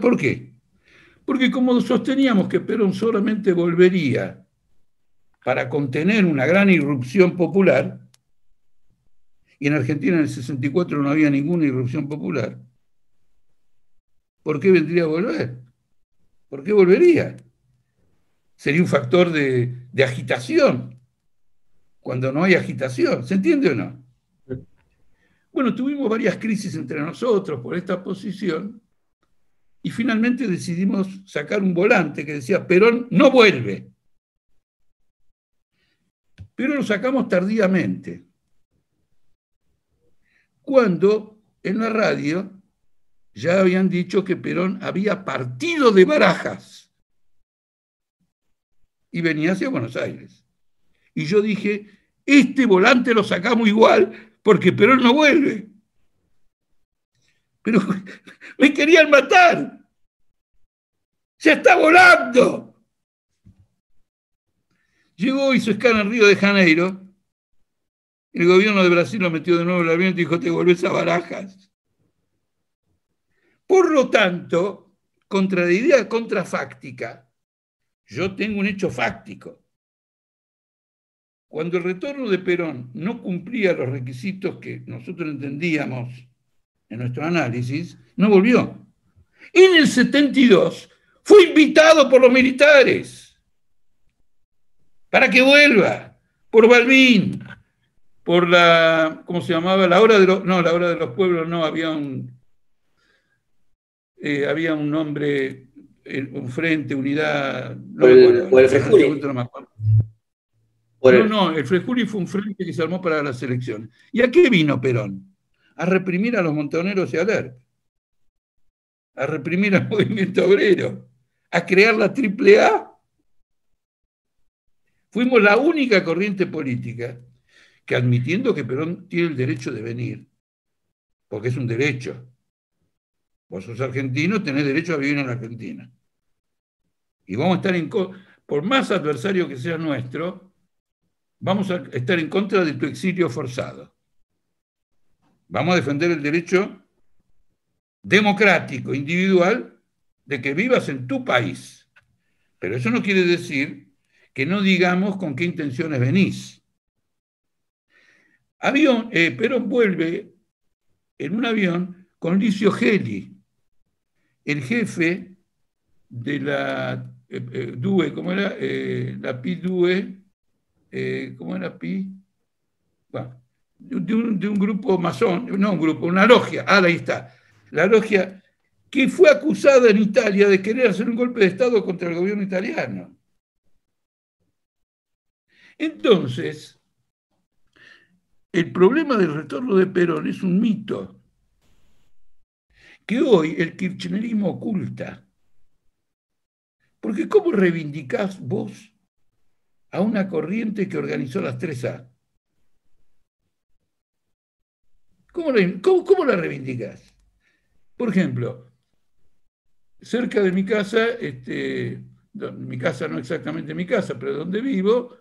¿Por qué? Porque como sosteníamos que Perón solamente volvería para contener una gran irrupción popular, y en Argentina en el 64 no había ninguna irrupción popular, ¿por qué vendría a volver? ¿Por qué volvería? Sería un factor de, agitación, cuando no hay agitación. ¿Se entiende o no? Bueno, tuvimos varias crisis entre nosotros por esta posición y finalmente decidimos sacar un volante que decía, Perón no vuelve. Pero lo sacamos tardíamente. Cuando en la radio ya habían dicho que Perón había partido de Barajas y venía hacia Buenos Aires. Y yo dije, este volante lo sacamos igual porque Perón no vuelve. Pero me querían matar. ¡Se está volando! Llegó, hizo escala en Río de Janeiro. El gobierno de Brasil lo metió de nuevo en el avión y dijo, te volvés a barajas. Por lo tanto, contra la idea contrafáctica, yo tengo un hecho fáctico. Cuando el retorno de Perón no cumplía los requisitos que nosotros entendíamos en nuestro análisis, no volvió. En el 72 fue invitado por los militares para que vuelva, por Balbín, por la, ¿cómo se llamaba? La hora de los, no, la hora de los pueblos, no, había un, eh, había un nombre, eh, un frente, unidad. No, el, o el Frejuli. No, no, el Frejuli fue un frente que se armó para las elecciones. ¿Y a qué vino Perón? A reprimir a los montoneros y a leer, a reprimir al movimiento obrero, a crear la AAA. Fuimos la única corriente política que admitiendo que Perón tiene el derecho de venir, porque es un derecho, Vos sos argentino, tenés derecho a vivir en la Argentina. Y vamos a estar en por más adversario que sea nuestro, vamos a estar en contra de tu exilio forzado. Vamos a defender el derecho democrático, individual, de que vivas en tu país. Pero eso no quiere decir que no digamos con qué intenciones venís. Avión, eh, Perón vuelve en un avión con Licio Geli, el jefe de la eh, eh, DUE, ¿cómo era? Eh, la PI DUE, ¿cómo era PI? Bueno, de un, grupo masón, no un grupo, una logia, ah, ahí está, la logia que fue acusada en Italia de querer hacer un golpe de Estado contra el gobierno italiano. Entonces, el problema del retorno de Perón es un mito que hoy el kirchnerismo oculta. Porque ¿cómo reivindicás vos a una corriente que organizó las 3A? ¿Cómo la, cómo, la reivindicás? Por ejemplo, cerca de mi casa, este, mi casa no exactamente mi casa, pero donde vivo,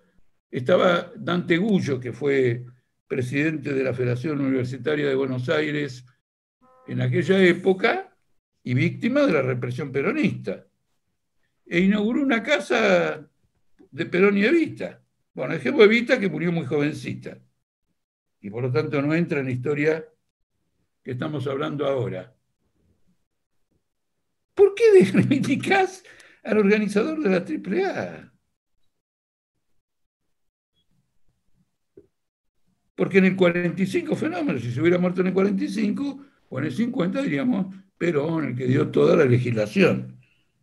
estaba Dante Gullo, que fue presidente de la Federación Universitaria de Buenos Aires en aquella época y víctima de la represión peronista. E inauguró una casa de Perón y Evita. Bueno, dejemos Evita que murió muy jovencita y por lo tanto no entra en la historia que estamos hablando ahora. ¿Por qué reivindicás al organizador de la AAA? Porque en el 45 fenómeno, si se hubiera muerto en el 45, o en el 50 diríamos Perón, el que dio toda la legislación.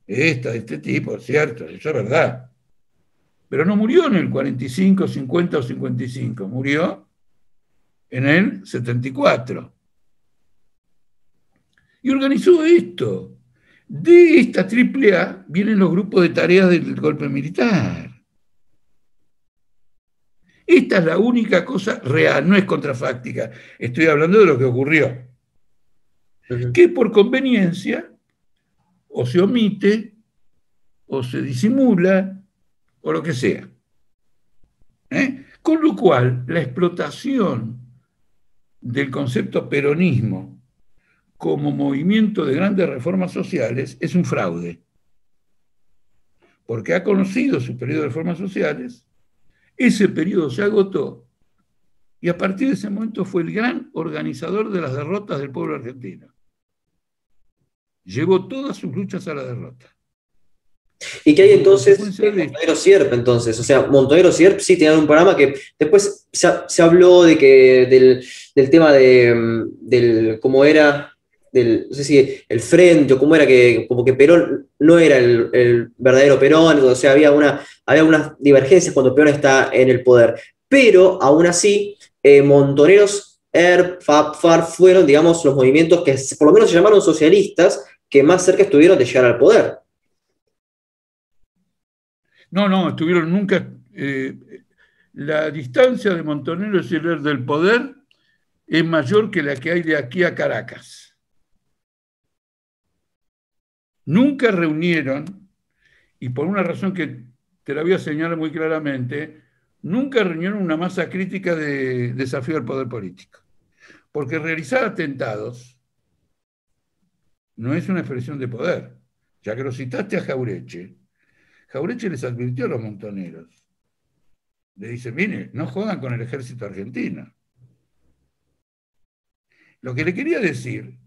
Esta, de este tipo, cierto, eso es verdad. Pero no murió en el 45, 50 o 55, murió en el 74. Y organizó esto. De esta triple A vienen los grupos de tareas del golpe militar. Esta es la única cosa real, no es contrafáctica. Estoy hablando de lo que ocurrió que por conveniencia o se omite o se disimula o lo que sea. ¿Eh? Con lo cual, la explotación del concepto peronismo como movimiento de grandes reformas sociales es un fraude, porque ha conocido su periodo de reformas sociales, ese periodo se agotó y a partir de ese momento fue el gran organizador de las derrotas del pueblo argentino llevó todas sus luchas a la derrota. ¿Y qué hay entonces Montonero Sierp entonces? O sea, Montonero Sierp sí tenían un programa que después se, habló de que del, tema de del cómo era del, no sé si el frente o cómo era que, como que Perón no era el, verdadero Perón, o sea, había, una, había unas divergencias cuando Perón está en el poder. Pero aún así, eh, Montoneros, ERP, FAP, FAR fueron, digamos, los movimientos que por lo menos se llamaron socialistas que más cerca estuvieron de llegar al poder. No, no, estuvieron nunca. Eh, la distancia de Montoneros y el ERP del poder es mayor que la que hay de aquí a Caracas. Nunca reunieron, y por una razón que te la voy a señalar muy claramente, nunca reunieron una masa crítica de desafío al poder político. Porque realizar atentados no es una expresión de poder. Ya que lo citaste a Jaureche, Jaureche les advirtió a los montoneros. Le dice, mire, no jodan con el ejército argentino. Lo que le quería decir,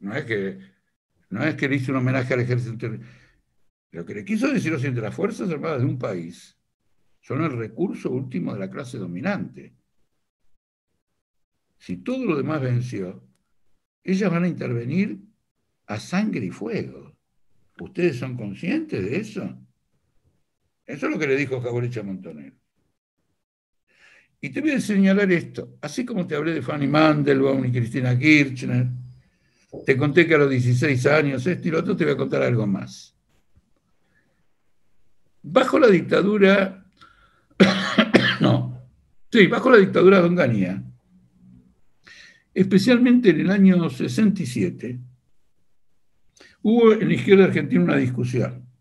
no es que, no es que le hizo un homenaje al ejército, lo que le quiso decir es que las Fuerzas Armadas de un país son el recurso último de la clase dominante. Si todo lo demás venció, ellas van a intervenir a sangre y fuego. ¿Ustedes son conscientes de eso? Eso es lo que le dijo Jaborecha Montonero. Y te voy a señalar esto. Así como te hablé de Fanny Mandelbaum y Cristina Kirchner, te conté que a los 16 años esto y lo otro, te voy a contar algo más. Bajo la dictadura, no, sí, bajo la dictadura de Onganía, especialmente en el año 67, hubo en la izquierda argentina una discusión.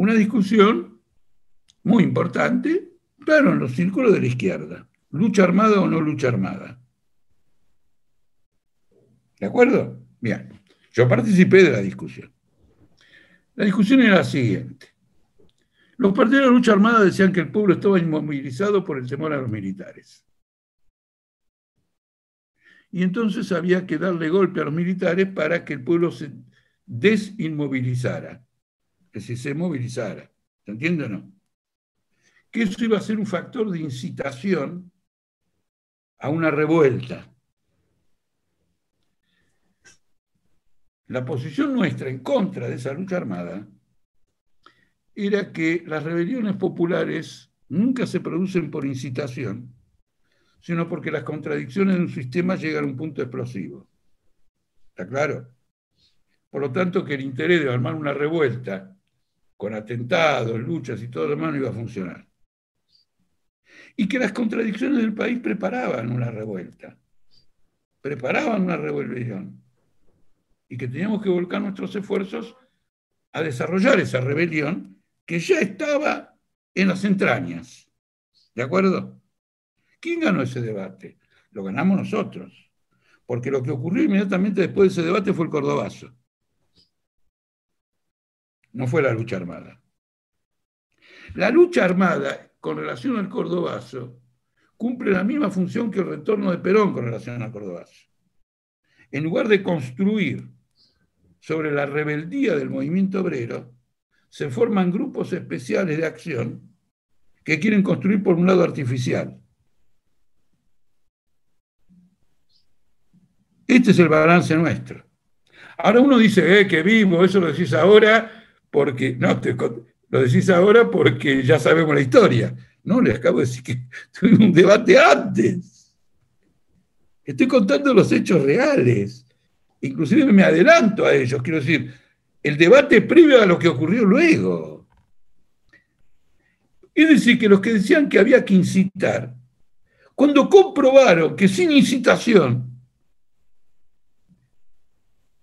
Una discusión muy importante Claro, en los círculos de la izquierda. Lucha armada o no lucha armada. ¿De acuerdo? Bien. Yo participé de la discusión. La discusión era la siguiente. Los partidos de la lucha armada decían que el pueblo estaba inmovilizado por el temor a los militares. Y entonces había que darle golpe a los militares para que el pueblo se desinmovilizara, que se movilizara. ¿Se entiende o no? que eso iba a ser un factor de incitación a una revuelta. La posición nuestra en contra de esa lucha armada era que las rebeliones populares nunca se producen por incitación, sino porque las contradicciones de un sistema llegan a un punto explosivo. ¿Está claro? Por lo tanto, que el interés de armar una revuelta con atentados, luchas y todo lo demás no iba a funcionar y que las contradicciones del país preparaban una revuelta, preparaban una rebelión, y que teníamos que volcar nuestros esfuerzos a desarrollar esa rebelión que ya estaba en las entrañas. ¿De acuerdo? ¿Quién ganó ese debate? Lo ganamos nosotros, porque lo que ocurrió inmediatamente después de ese debate fue el Cordobazo. No fue la lucha armada. La lucha armada con relación al cordobazo cumple la misma función que el retorno de Perón con relación al cordobazo. En lugar de construir sobre la rebeldía del movimiento obrero, se forman grupos especiales de acción que quieren construir por un lado artificial. Este es el balance nuestro. Ahora uno dice, eh, que vivo, eso lo decís ahora, porque no, te, lo decís ahora porque ya sabemos la historia. No, les acabo de decir que tuve un debate antes. Estoy contando los hechos reales. Inclusive me adelanto a ellos. Quiero decir, el debate previo a lo que ocurrió luego. Es decir, que los que decían que había que incitar, cuando comprobaron que sin incitación,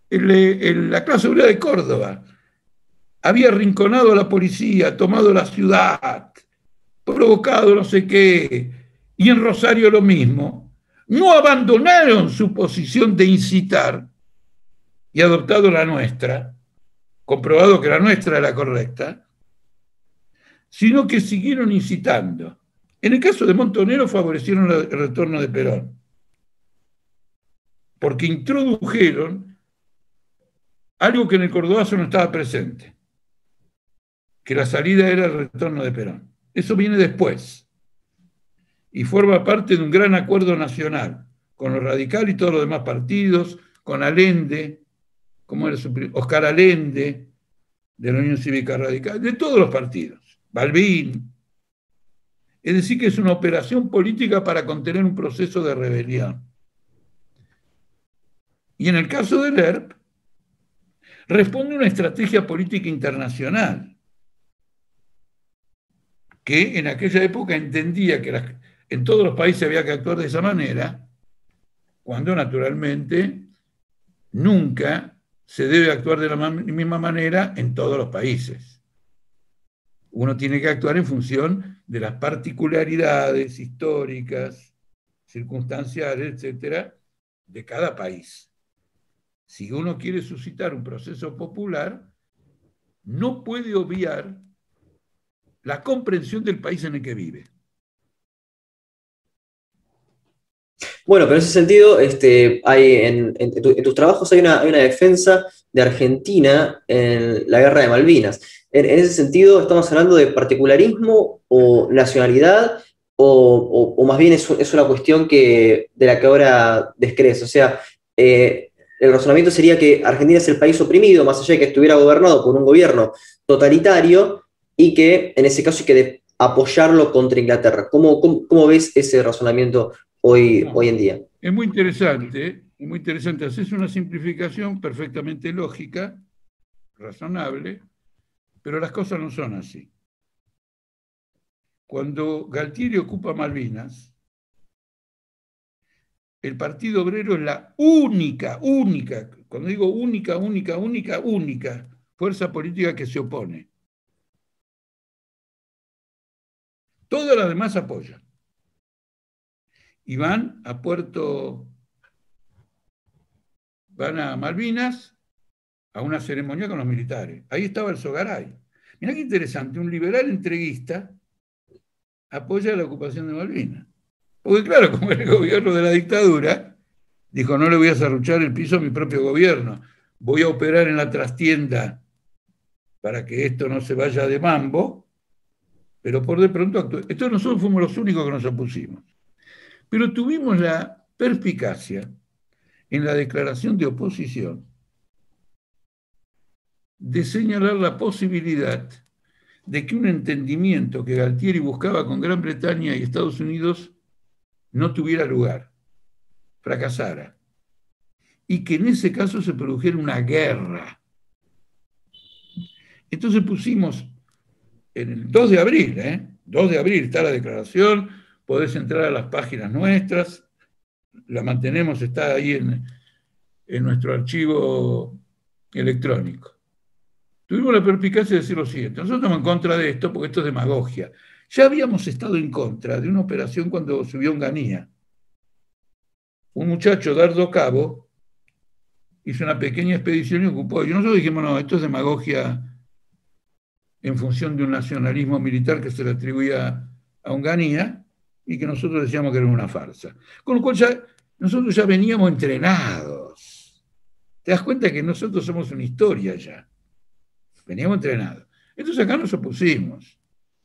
la clase obrera de Córdoba había arrinconado a la policía, tomado la ciudad, provocado no sé qué, y en Rosario lo mismo, no abandonaron su posición de incitar y adoptado la nuestra, comprobado que la nuestra era correcta, sino que siguieron incitando. En el caso de Montonero favorecieron el retorno de Perón, porque introdujeron algo que en el Cordobazo no estaba presente que la salida era el retorno de Perón. Eso viene después y forma parte de un gran acuerdo nacional con los radicales y todos los demás partidos, con Allende, como era su, Oscar Allende, de la Unión Cívica Radical, de todos los partidos, Balbín. Es decir, que es una operación política para contener un proceso de rebelión. Y en el caso del ERP, responde a una estrategia política internacional que en aquella época entendía que en todos los países había que actuar de esa manera, cuando naturalmente nunca se debe actuar de la misma manera en todos los países. Uno tiene que actuar en función de las particularidades históricas, circunstanciales, etcétera, de cada país. Si uno quiere suscitar un proceso popular, no puede obviar la comprensión del país en el que vive. Bueno, pero en ese sentido, este, hay en, tus trabajos hay una, defensa de Argentina en la guerra de Malvinas. En, ese sentido, ¿estamos hablando de particularismo o nacionalidad? O, más bien es, una cuestión que, de la que ahora descrees? O sea, eh, el razonamiento sería que Argentina es el país oprimido, más allá de que estuviera gobernado por un gobierno totalitario, y que en ese caso hay que apoyarlo contra Inglaterra. ¿Cómo, cómo, ves ese razonamiento hoy, hoy en día? Es muy interesante, es muy interesante. Haces una simplificación perfectamente lógica, razonable, pero las cosas no son así. Cuando Galtieri ocupa Malvinas, el Partido Obrero es la única, única, cuando digo única, única, única, única fuerza política que se opone. Todas las demás apoyan. Y van a Puerto, van a Malvinas a una ceremonia con los militares. Ahí estaba el Sogaray. Mirá qué interesante, un liberal entreguista apoya la ocupación de Malvinas. Porque claro, como era el gobierno de la dictadura, dijo, no le voy a zarruchar el piso a mi propio gobierno, voy a operar en la trastienda para que esto no se vaya de mambo, pero por de pronto actuó. Nosotros fuimos los únicos que nos opusimos. Pero tuvimos la perspicacia en la declaración de oposición de señalar la posibilidad de que un entendimiento que Galtieri buscaba con Gran Bretaña y Estados Unidos no tuviera lugar, fracasara, y que en ese caso se produjera una guerra. Entonces pusimos en el 2 de abril, ¿eh? 2 de abril está la declaración, podés entrar a las páginas nuestras, la mantenemos, está ahí en, en nuestro archivo electrónico. Tuvimos la perspicacia de decir lo siguiente, nosotros estamos en contra de esto porque esto es demagogia. Ya habíamos estado en contra de una operación cuando subió un Ganía. Un muchacho, Dardo Cabo, hizo una pequeña expedición y ocupó. Y nosotros dijimos, no, esto es demagogia en función de un nacionalismo militar que se le atribuía a Onganía y que nosotros decíamos que era una farsa. Con lo cual ya, nosotros ya veníamos entrenados. Te das cuenta que nosotros somos una historia ya. Veníamos entrenados. Entonces acá nos opusimos.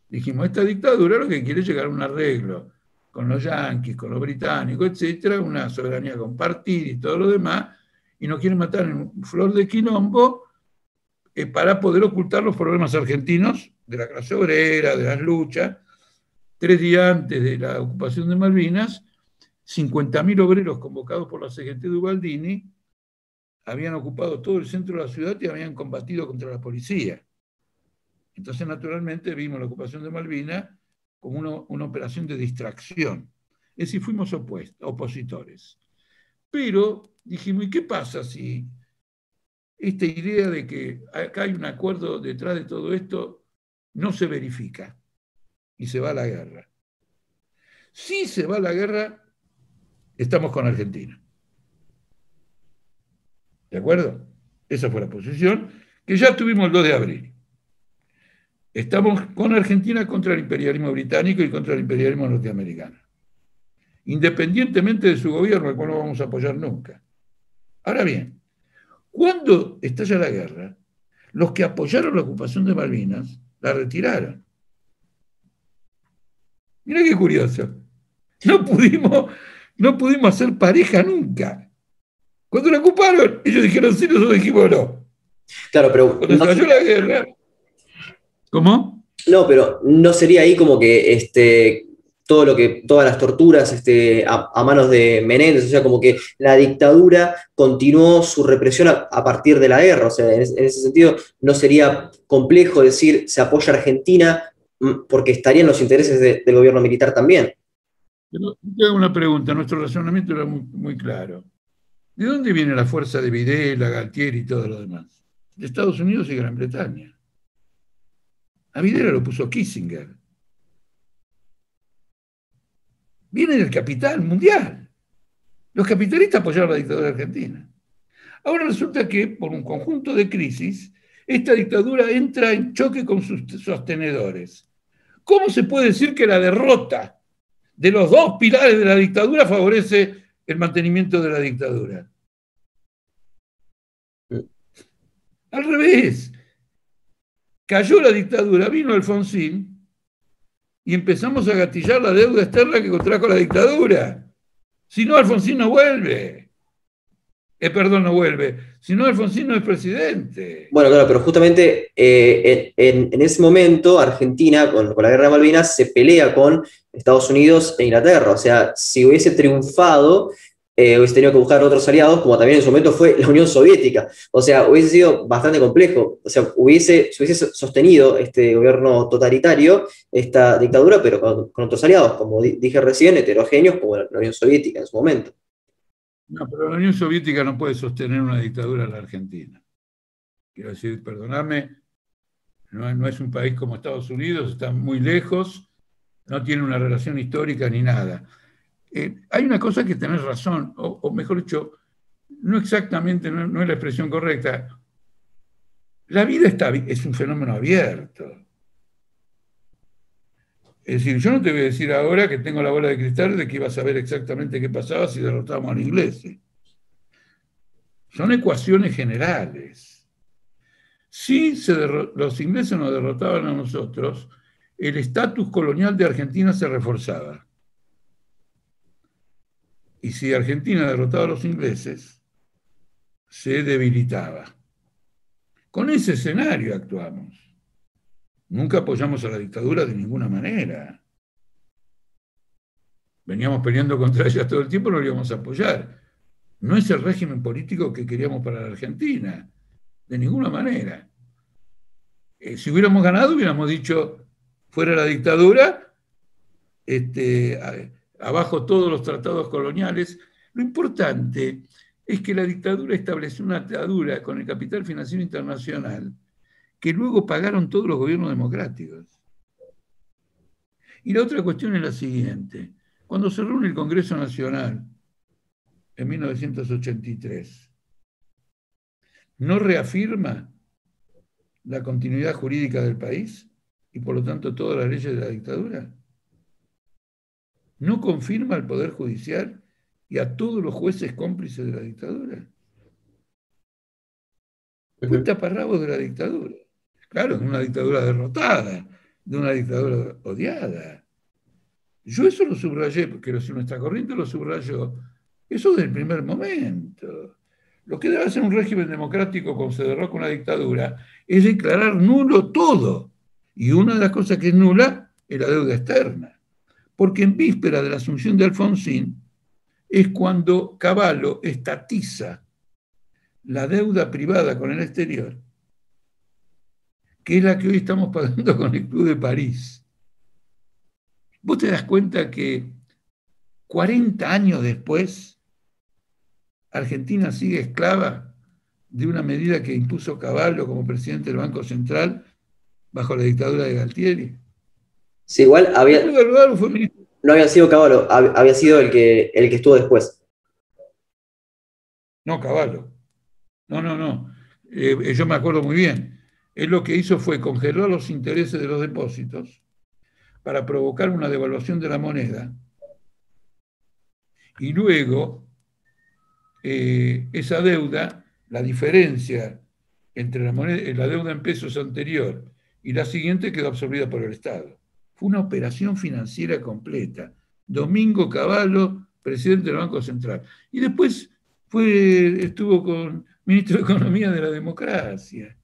Dijimos, esta dictadura lo que quiere es llegar a un arreglo con los yanquis, con los británicos, etcétera, una soberanía compartida y todo lo demás, y nos quieren matar en flor de quilombo para poder ocultar los problemas argentinos de la clase obrera, de las luchas. Tres días antes de la ocupación de Malvinas, 50.000 obreros convocados por la CGT de Ubaldini habían ocupado todo el centro de la ciudad y habían combatido contra la policía. Entonces, naturalmente, vimos la ocupación de Malvinas como una, una operación de distracción. Es decir, fuimos opuestos, opositores. Pero dijimos, ¿y qué pasa si esta idea de que acá hay un acuerdo detrás de todo esto no se verifica y se va a la guerra. Si se va a la guerra, estamos con Argentina. ¿De acuerdo? Esa fue la posición que ya tuvimos el 2 de abril. Estamos con Argentina contra el imperialismo británico y contra el imperialismo norteamericano. Independientemente de su gobierno, al cual no vamos a apoyar nunca. Ahora bien, cuando estalla la guerra, los que apoyaron la ocupación de Malvinas la retiraron. Mira qué curioso. No pudimos, no pudimos hacer pareja nunca. Cuando la ocuparon, ellos dijeron sí, nosotros dijimos no. Claro, pero. Cuando cayó la guerra. ¿Cómo? No, pero no sería ahí como que este, todo lo que, todas las torturas este, a, manos de Menéndez, o sea, como que la dictadura continuó su represión a, partir de la guerra, o sea, en, ese sentido no sería complejo decir se apoya Argentina mm, porque estarían los intereses del gobierno militar también. Pero una pregunta, nuestro razonamiento era muy, claro. ¿De dónde viene la fuerza de Videla, Galtier y todo lo demás? De Estados Unidos y Gran Bretaña. A Videla lo puso Kissinger viene del capital mundial. Los capitalistas apoyaron la dictadura argentina. Ahora resulta que por un conjunto de crisis, esta dictadura entra en choque con sus sostenedores. ¿Cómo se puede decir que la derrota de los dos pilares de la dictadura favorece el mantenimiento de la dictadura? Al revés. Cayó la dictadura, vino Alfonsín y empezamos a gatillar la deuda externa que contrajo la dictadura. Si no, Alfonsín no vuelve. Eh, perdón, no vuelve. Si no, Alfonsín no es presidente. Bueno, claro, pero justamente eh, en, ese momento Argentina, con, con, la guerra de Malvinas, se pelea con Estados Unidos e Inglaterra. O sea, si hubiese triunfado, eh, hubiese tenido que buscar otros aliados, como también en su momento fue la Unión Soviética. O sea, hubiese sido bastante complejo. O sea, hubiese, se hubiese sostenido este gobierno totalitario, esta dictadura, pero con, otros aliados, como dije recién, heterogéneos como la Unión Soviética en su momento. No, pero la Unión Soviética no puede sostener una dictadura en la Argentina. Quiero decir, perdonadme, no, no es un país como Estados Unidos, está muy lejos, no tiene una relación histórica ni nada. Eh, hay una cosa que tenés razón, o, mejor dicho, no exactamente, no, es la expresión correcta. La vida está, es un fenómeno abierto. Es decir, yo no te voy a decir ahora que tengo la bola de cristal de que iba a saber exactamente qué pasaba si derrotábamos a los ingleses. Son ecuaciones generales. Si los ingleses nos derrotaban a nosotros, el estatus colonial de Argentina se reforzaba. Y si Argentina derrotaba a los ingleses, se debilitaba. Con ese escenario actuamos. Nunca apoyamos a la dictadura de ninguna manera. Veníamos peleando contra ella todo el tiempo, no lo íbamos a apoyar. No es el régimen político que queríamos para la Argentina, de ninguna manera. Eh, si hubiéramos ganado, hubiéramos dicho, fuera la dictadura, este, abajo todos los tratados coloniales. Lo importante es que la dictadura estableció una atadura con el capital financiero internacional que luego pagaron todos los gobiernos democráticos. Y la otra cuestión es la siguiente. Cuando se reúne el Congreso Nacional en 1983, ¿no reafirma la continuidad jurídica del país y por lo tanto todas las leyes de la dictadura? No confirma al Poder Judicial y a todos los jueces cómplices de la dictadura. Fue taparrabos de la dictadura. Claro, de una dictadura derrotada, de una dictadura odiada. Yo eso lo subrayé, porque si nuestra corriente lo subrayó, eso desde el primer momento. Lo que debe hacer un régimen democrático cuando se derroca una dictadura es declarar nulo todo. Y una de las cosas que es nula es la deuda externa porque en víspera de la asunción de Alfonsín es cuando Caballo estatiza la deuda privada con el exterior, que es la que hoy estamos pagando con el Club de París. Vos te das cuenta que 40 años después, Argentina sigue esclava de una medida que impuso Caballo como presidente del Banco Central bajo la dictadura de Galtieri. Sí, igual había. No había sido Caballo, había sido el que, el que estuvo después. No, Caballo. No, no, no. Eh, eh, yo me acuerdo muy bien. Él lo que hizo fue congelar los intereses de los depósitos para provocar una devaluación de la moneda. Y luego, eh, esa deuda, la diferencia entre la, moneda, la deuda en pesos anterior y la siguiente quedó absorbida por el Estado una operación financiera completa. Domingo Cavallo, presidente del Banco Central. Y después fue, estuvo con ministro de Economía de la Democracia.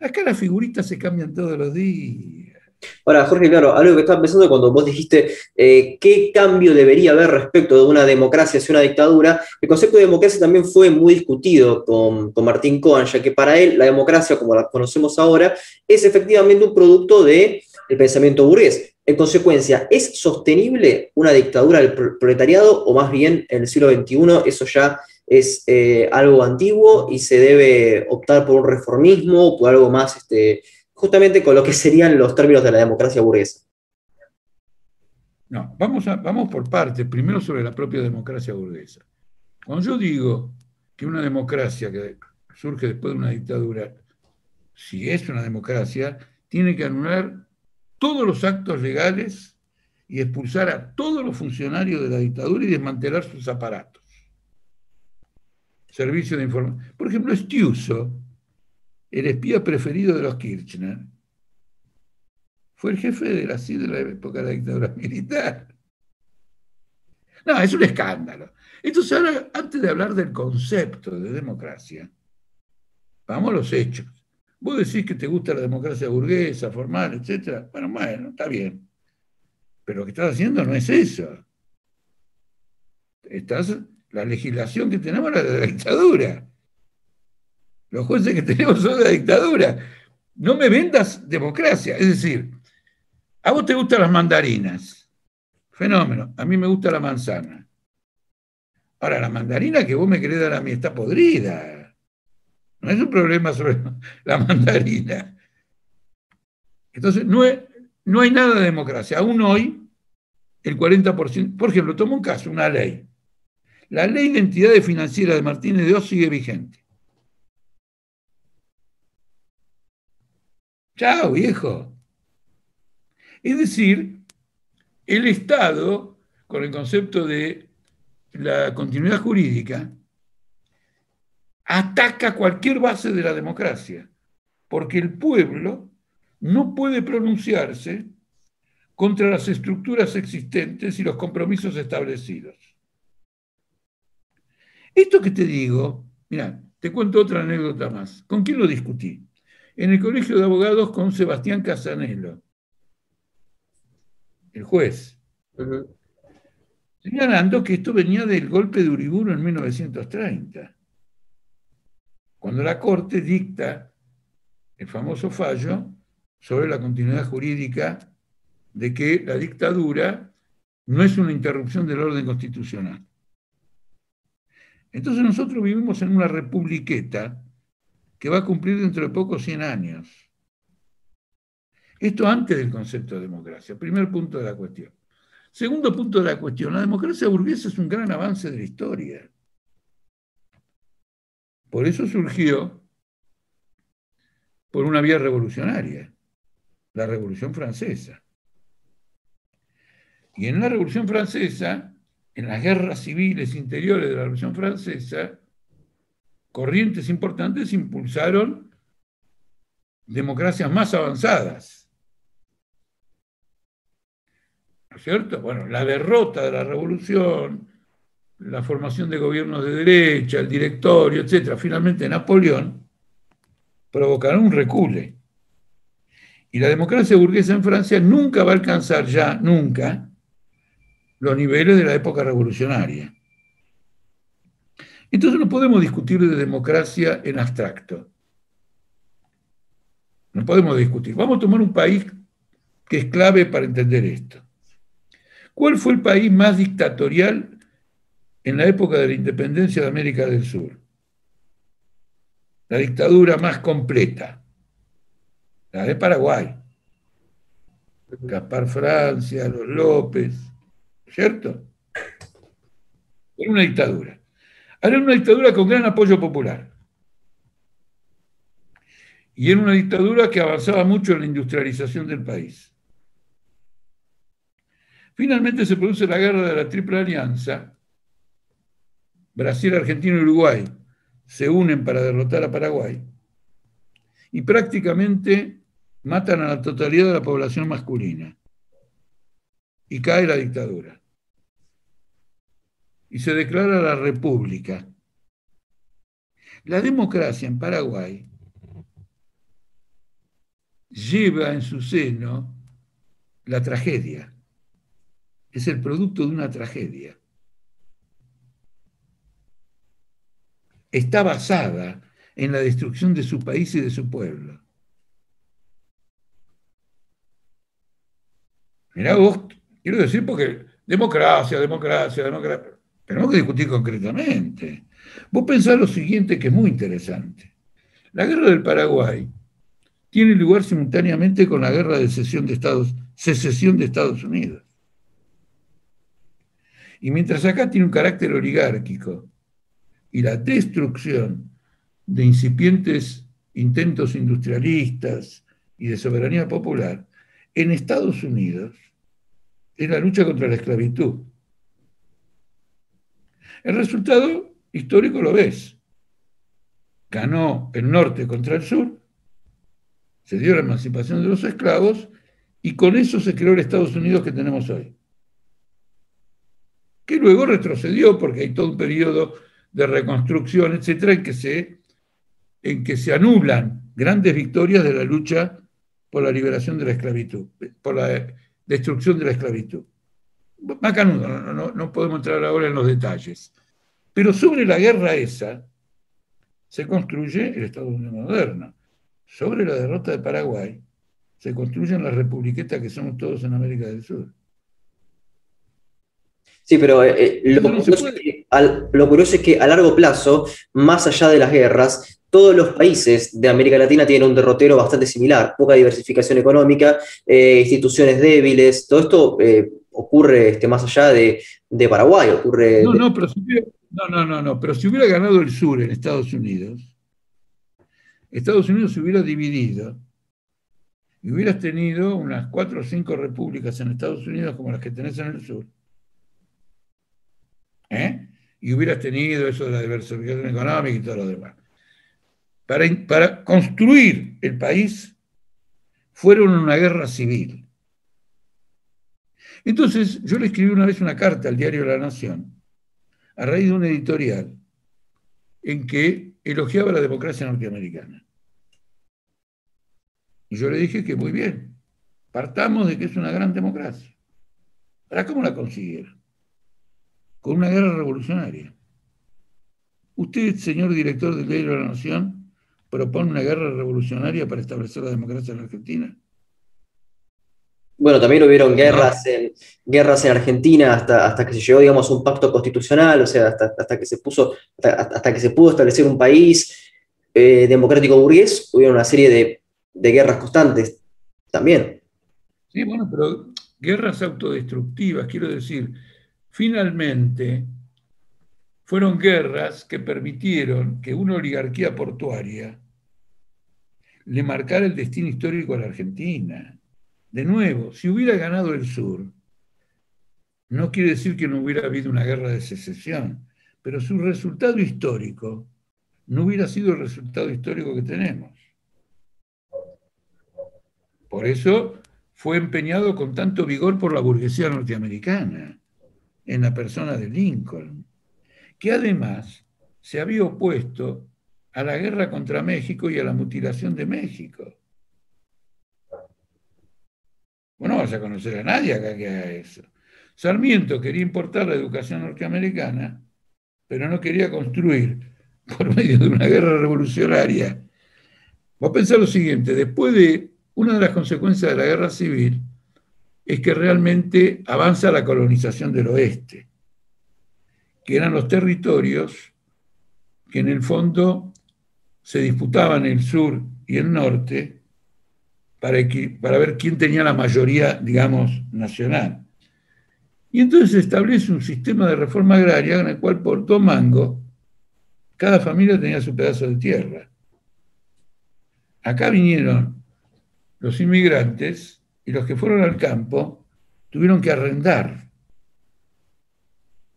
Acá las figuritas se cambian todos los días. Ahora, Jorge, claro, algo que estaba pensando cuando vos dijiste eh, qué cambio debería haber respecto de una democracia hacia una dictadura, el concepto de democracia también fue muy discutido con, Martín Cohen, ya que para él la democracia, como la conocemos ahora, es efectivamente un producto del pensamiento burgués. En consecuencia, ¿es sostenible una dictadura del proletariado o más bien en el siglo XXI eso ya es eh, algo antiguo y se debe optar por un reformismo o por algo más, este, justamente con lo que serían los términos de la democracia burguesa. No, vamos, a, vamos por partes. Primero sobre la propia democracia burguesa. Cuando yo digo que una democracia que surge después de una dictadura, si es una democracia, tiene que anular todos los actos legales y expulsar a todos los funcionarios de la dictadura y desmantelar sus aparatos servicio de información. Por ejemplo, Stiuso, el espía preferido de los Kirchner, fue el jefe de la CIA de la época de la dictadura militar. No, es un escándalo. Entonces, ahora, antes de hablar del concepto de democracia, vamos a los hechos. Vos decís que te gusta la democracia burguesa, formal, etc. Bueno, bueno, está bien. Pero lo que estás haciendo no es eso. Estás la legislación que tenemos es de la dictadura. Los jueces que tenemos son de la dictadura. No me vendas democracia. Es decir, a vos te gustan las mandarinas. Fenómeno. A mí me gusta la manzana. Ahora, la mandarina que vos me querés dar a mí está podrida. No es un problema sobre la mandarina. Entonces, no, no hay nada de democracia. Aún hoy, el 40%, por ejemplo, tomo un caso, una ley. La ley de entidades financieras de Martínez de Oz sigue vigente. Chao, viejo. Es decir, el Estado, con el concepto de la continuidad jurídica, ataca cualquier base de la democracia, porque el pueblo no puede pronunciarse contra las estructuras existentes y los compromisos establecidos. Esto que te digo, mira, te cuento otra anécdota más. ¿Con quién lo discutí? En el Colegio de Abogados con Sebastián Casanelo, el juez, señalando que esto venía del golpe de Uriburu en 1930, cuando la Corte dicta el famoso fallo sobre la continuidad jurídica de que la dictadura no es una interrupción del orden constitucional. Entonces nosotros vivimos en una republiqueta que va a cumplir dentro de pocos 100 años. Esto antes del concepto de democracia, primer punto de la cuestión. Segundo punto de la cuestión, la democracia burguesa es un gran avance de la historia. Por eso surgió por una vía revolucionaria, la Revolución Francesa. Y en la Revolución Francesa en las guerras civiles interiores de la Revolución Francesa, corrientes importantes impulsaron democracias más avanzadas. ¿No es cierto? Bueno, la derrota de la revolución, la formación de gobiernos de derecha, el directorio, etc., finalmente Napoleón, provocaron un recule. Y la democracia burguesa en Francia nunca va a alcanzar ya, nunca, los niveles de la época revolucionaria. Entonces no podemos discutir de democracia en abstracto. No podemos discutir. Vamos a tomar un país que es clave para entender esto. ¿Cuál fue el país más dictatorial en la época de la independencia de América del Sur? La dictadura más completa, la de Paraguay. Gaspar Francia, los López, ¿cierto? Era una dictadura. Era una dictadura con gran apoyo popular. Y era una dictadura que avanzaba mucho en la industrialización del país. Finalmente se produce la guerra de la Triple Alianza. Brasil, Argentina y Uruguay se unen para derrotar a Paraguay. Y prácticamente matan a la totalidad de la población masculina. Y cae la dictadura y se declara la República La democracia en Paraguay lleva en su seno la tragedia. Es el producto de una tragedia. Está basada en la destrucción de su país y de su pueblo. Mirá vos, quiero decir porque democracia, democracia, democracia. Tenemos que discutir concretamente. Vos pensás lo siguiente que es muy interesante. La guerra del Paraguay tiene lugar simultáneamente con la guerra de secesión de Estados, secesión de Estados Unidos. Y mientras acá tiene un carácter oligárquico y la destrucción de incipientes intentos industrialistas y de soberanía popular, en Estados Unidos es la lucha contra la esclavitud. El resultado histórico lo ves. Ganó el norte contra el sur, se dio la emancipación de los esclavos y con eso se creó el Estados Unidos que tenemos hoy. Que luego retrocedió porque hay todo un periodo de reconstrucción, etcétera, en que se, en que se anulan grandes victorias de la lucha por la liberación de la esclavitud, por la destrucción de la esclavitud. Macanudo, no, no podemos entrar ahora en los detalles. Pero sobre la guerra esa se construye el Estado Unido moderno. Sobre la derrota de Paraguay se construyen las republiquetas que somos todos en América del Sur. Sí, pero eh, eh, lo, curioso es que a largo plazo, más allá de las guerras, todos los países de América Latina tienen un derrotero bastante similar, poca diversificación económica, eh, instituciones débiles, todo esto ocurre este, más allá de, Paraguay, ocurre... No, no, pero si hubiera, no, no, no, no, pero si hubiera ganado el sur en Estados Unidos, Estados Unidos se hubiera dividido y hubieras tenido unas cuatro o cinco repúblicas en Estados Unidos como las que tenés en el sur. ¿Eh? Y hubieras tenido eso de la diversificación económica y todo lo demás. Para, construir el país fueron una guerra civil. Entonces, yo le escribí una vez una carta al diario La Nación, a raíz de un editorial, en que elogiaba la democracia norteamericana. Y yo le dije que muy bien, partamos de que es una gran democracia. ¿Para cómo la consiguieron? Con una guerra revolucionaria. Usted, señor director del diario La Nación, propone una guerra revolucionaria para establecer la democracia en Argentina. Bueno, también hubieron guerras en, guerras en Argentina hasta, hasta que se llegó, digamos, a un pacto constitucional, o sea, hasta, que se puso, hasta, que se pudo establecer un país eh, democrático burgués, hubieron una serie de, de, guerras constantes también. Sí, bueno, pero guerras autodestructivas, quiero decir, finalmente fueron guerras que permitieron que una oligarquía portuaria le marcara el destino histórico a la Argentina. De nuevo, si hubiera ganado el sur, no quiere decir que no hubiera habido una guerra de secesión, pero su resultado histórico no hubiera sido el resultado histórico que tenemos. Por eso fue empeñado con tanto vigor por la burguesía norteamericana, en la persona de Lincoln, que además se había opuesto a la guerra contra México y a la mutilación de México. Bueno, no vas a conocer a nadie acá que haga eso. Sarmiento quería importar la educación norteamericana, pero no quería construir por medio de una guerra revolucionaria. Vos pensás lo siguiente, después de una de las consecuencias de la guerra civil es que realmente avanza la colonización del oeste, que eran los territorios que en el fondo se disputaban el sur y el norte para, para ver quién tenía la mayoría, digamos, nacional. Y entonces se establece un sistema de reforma agraria en el cual por todo mango cada familia tenía su pedazo de tierra. Acá vinieron los inmigrantes y los que fueron al campo tuvieron que arrendar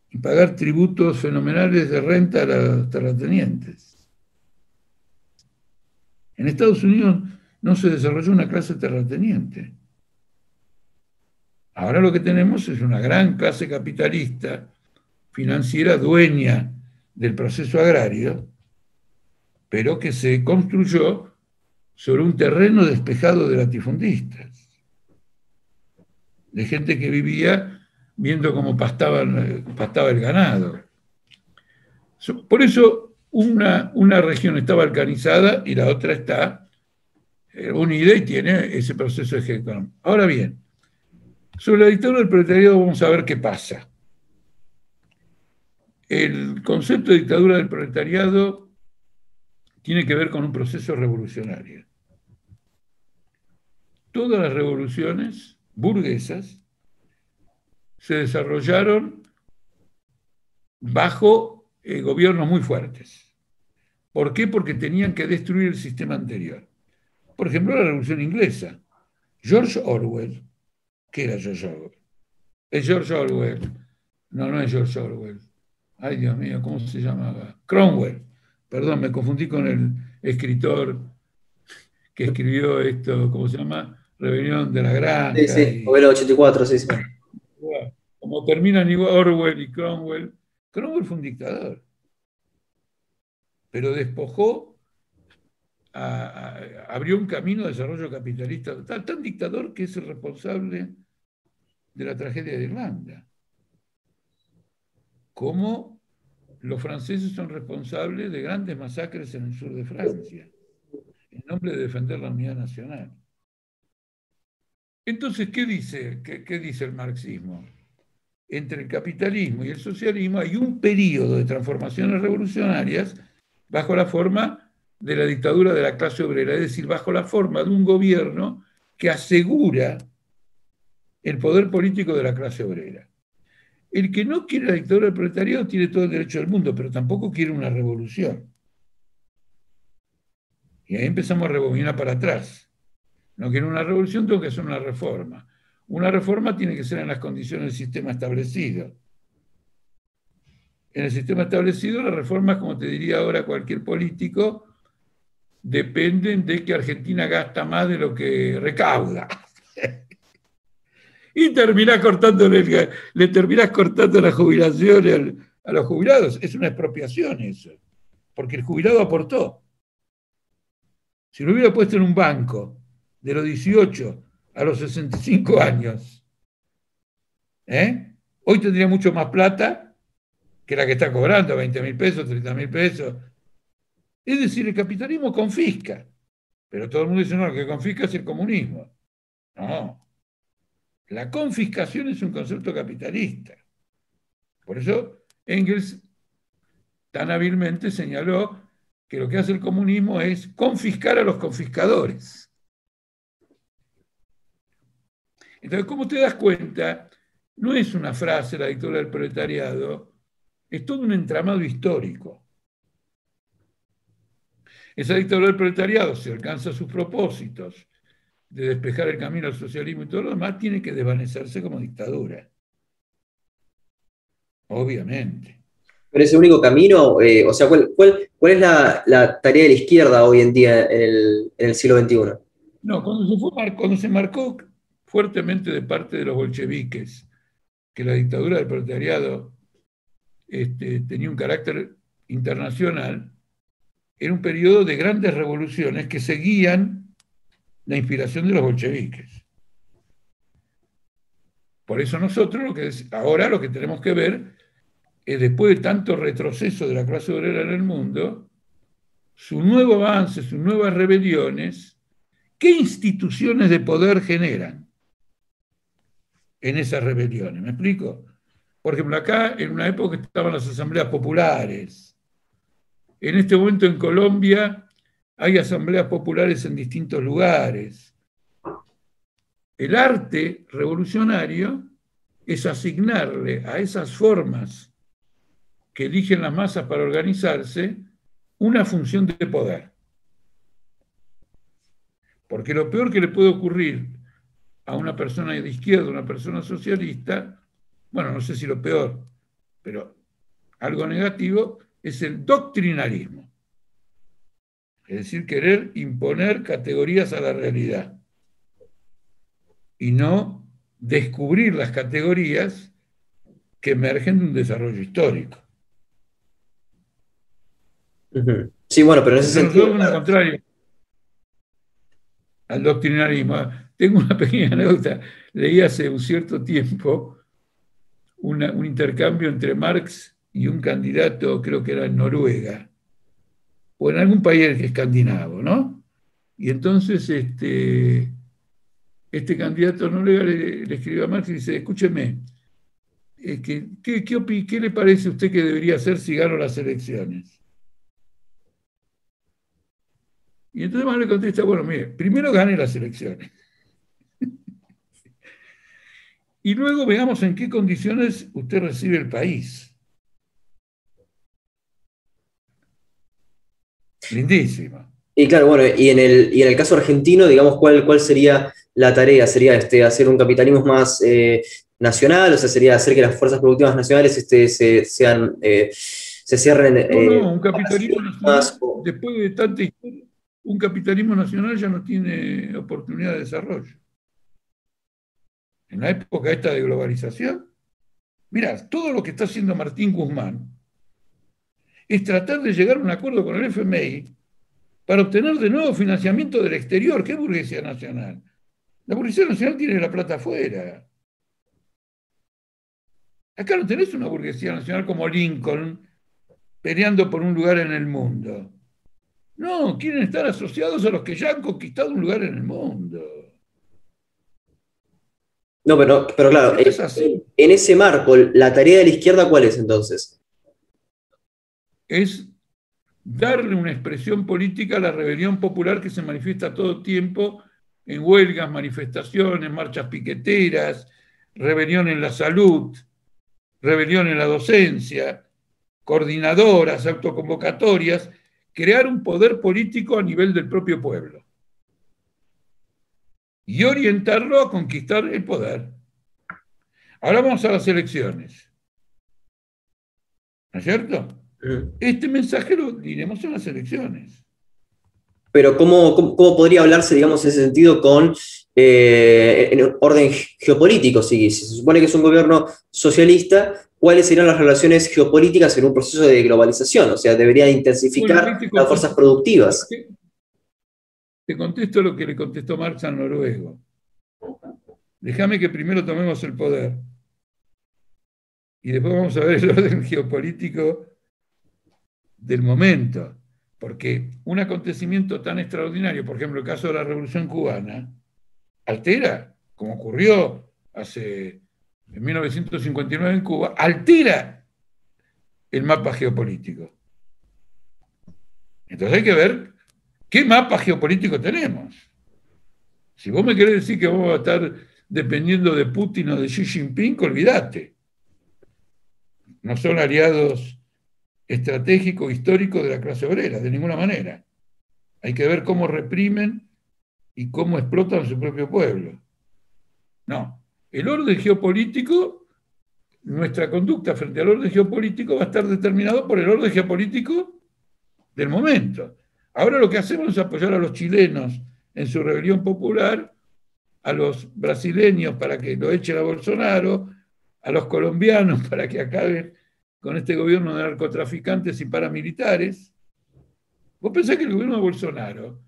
y pagar tributos fenomenales de renta a los terratenientes. En Estados Unidos no se desarrolló una clase terrateniente. Ahora lo que tenemos es una gran clase capitalista, financiera, dueña del proceso agrario, pero que se construyó sobre un terreno despejado de latifundistas, de gente que vivía viendo cómo pastaba, pastaba el ganado. Por eso una, una región está balcanizada y la otra está eh, unida y tiene ese proceso económico. Ahora bien, sobre la dictadura del proletariado vamos a ver qué pasa. El concepto de dictadura del proletariado tiene que ver con un proceso revolucionario. Todas las revoluciones burguesas se desarrollaron bajo eh, gobiernos muy fuertes. ¿Por qué? Porque tenían que destruir el sistema anterior. Por ejemplo, la Revolución Inglesa. George Orwell. ¿Qué era George Orwell? Es George Orwell. No, no es George Orwell. Ay, Dios mío, ¿cómo se llamaba? Cromwell. Perdón, me confundí con el escritor que escribió esto, ¿cómo se llama? Rebelión de la Granja. Sí, sí, 84, sí, sí. Como terminan igual Orwell y Cromwell, Cromwell fue un dictador, pero despojó, abrió un camino de desarrollo capitalista tan, tan dictador que es el responsable de la tragedia de Irlanda. Como los franceses son responsables de grandes masacres en el sur de Francia, en nombre de defender la unidad nacional. Entonces, ¿qué dice, qué, dice el marxismo? Entre el capitalismo y el socialismo hay un periodo de transformaciones revolucionarias bajo la forma de la dictadura de la clase obrera, es decir, bajo la forma de un gobierno que asegura el poder político de la clase obrera. El que no quiere la dictadura del proletariado tiene todo el derecho del mundo, pero tampoco quiere una revolución. Y ahí empezamos a rebobinar para atrás. No quiero una revolución, tengo que hacer una reforma. Una reforma tiene que ser en las condiciones del sistema establecido. En el sistema establecido, las reformas, como te diría ahora cualquier político, dependen de que Argentina gasta más de lo que recauda. y terminás cortándole, le terminás cortando las jubilaciones a los jubilados. Es una expropiación eso, porque el jubilado aportó. Si lo hubiera puesto en un banco de los 18 a los 65 años, ¿eh? hoy tendría mucho más plata que la que está cobrando, 20 mil pesos, 30 mil pesos. Es decir, el capitalismo confisca, pero todo el mundo dice, no, lo que confisca es el comunismo. No, la confiscación es un concepto capitalista. Por eso Engels tan hábilmente señaló que lo que hace el comunismo es confiscar a los confiscadores. Entonces, como te das cuenta, no es una frase la dictadura del proletariado, es todo un entramado histórico. Esa dictadura del proletariado, si alcanza sus propósitos de despejar el camino al socialismo y todo lo demás, tiene que desvanecerse como dictadura. Obviamente. Pero ese único camino, eh, o sea, ¿cuál, es la, tarea de la izquierda hoy en día en el, siglo XXI? No, cuando se, fue, cuando se marcó fuertemente de parte de los bolcheviques, que la dictadura del proletariado este, tenía un carácter internacional, era un periodo de grandes revoluciones que seguían la inspiración de los bolcheviques. Por eso nosotros lo que ahora lo que tenemos que ver es después de tanto retroceso de la clase obrera en el mundo, su nuevo avance, sus nuevas rebeliones, ¿qué instituciones de poder generan? En esas rebeliones. ¿Me explico? Por ejemplo, acá en una época estaban las asambleas populares. En este momento en Colombia hay asambleas populares en distintos lugares. El arte revolucionario es asignarle a esas formas que eligen las masas para organizarse una función de poder. Porque lo peor que le puede ocurrir a una persona de izquierda, una persona socialista, bueno, no sé si lo peor, pero algo negativo, es el doctrinarismo. Es decir, querer imponer categorías a la realidad y no descubrir las categorías que emergen de un desarrollo histórico. Sí, bueno, pero en ese sentido. Al doctrinarismo. Tengo una pequeña anécdota. Leí hace un cierto tiempo un intercambio entre Marx y un candidato, creo que era en Noruega, o en algún país escandinavo, ¿no? Y entonces este, este candidato noruega le, le escribió a Marx y dice, escúcheme, eh, ¿qué, qué, qué, le parece a usted que debería hacer si gano las elecciones? Y entonces Marx le contesta, bueno, mire, primero gane las elecciones. Y luego veamos en qué condiciones usted recibe el país. Lindísima. Y claro, bueno, y en el, y en el caso argentino, digamos, ¿cuál, cuál sería la tarea? ¿Sería este, hacer un capitalismo más eh, nacional? O sea, sería hacer que las fuerzas productivas nacionales este, se, sean, eh, se cierren. No, no, eh, un capitalismo nacional, después de tanta historia, un capitalismo nacional ya no tiene oportunidad de desarrollo. En la época esta de globalización, mira, todo lo que está haciendo Martín Guzmán es tratar de llegar a un acuerdo con el FMI para obtener de nuevo financiamiento del exterior. ¿Qué burguesía nacional? La burguesía nacional tiene la plata afuera. Acá no tenés una burguesía nacional como Lincoln peleando por un lugar en el mundo. No, quieren estar asociados a los que ya han conquistado un lugar en el mundo. No, pero, pero claro, es así. en ese marco, ¿la tarea de la izquierda cuál es entonces? Es darle una expresión política a la rebelión popular que se manifiesta todo tiempo en huelgas, manifestaciones, marchas piqueteras, rebelión en la salud, rebelión en la docencia, coordinadoras, autoconvocatorias, crear un poder político a nivel del propio pueblo y orientarlo a conquistar el poder. Ahora vamos a las elecciones. ¿No es cierto? Este mensaje lo diremos en las elecciones. Pero ¿cómo, podría hablarse, digamos, en ese sentido con eh, en orden geopolítico? Si, se supone que es un gobierno socialista, ¿cuáles serían las relaciones geopolíticas en un proceso de globalización? O sea, debería intensificar las fuerzas productivas. Te contesto lo que le contestó Marx al noruego. Déjame que primero tomemos el poder y después vamos a ver el orden geopolítico del momento, porque un acontecimiento tan extraordinario, por ejemplo el caso de la Revolución Cubana, altera, como ocurrió hace en 1959 en Cuba, altera el mapa geopolítico. Entonces hay que ver qué mapa geopolítico tenemos. Si vos me querés decir que vamos a estar dependiendo de Putin o de Xi Jinping, olvídate. No son aliados estratégico, histórico de la clase obrera, de ninguna manera. Hay que ver cómo reprimen y cómo explotan su propio pueblo. No, el orden geopolítico, nuestra conducta frente al orden geopolítico va a estar determinado por el orden geopolítico del momento. Ahora lo que hacemos es apoyar a los chilenos en su rebelión popular, a los brasileños para que lo echen a Bolsonaro, a los colombianos para que acaben con este gobierno de narcotraficantes y paramilitares. Vos pensás que el gobierno de Bolsonaro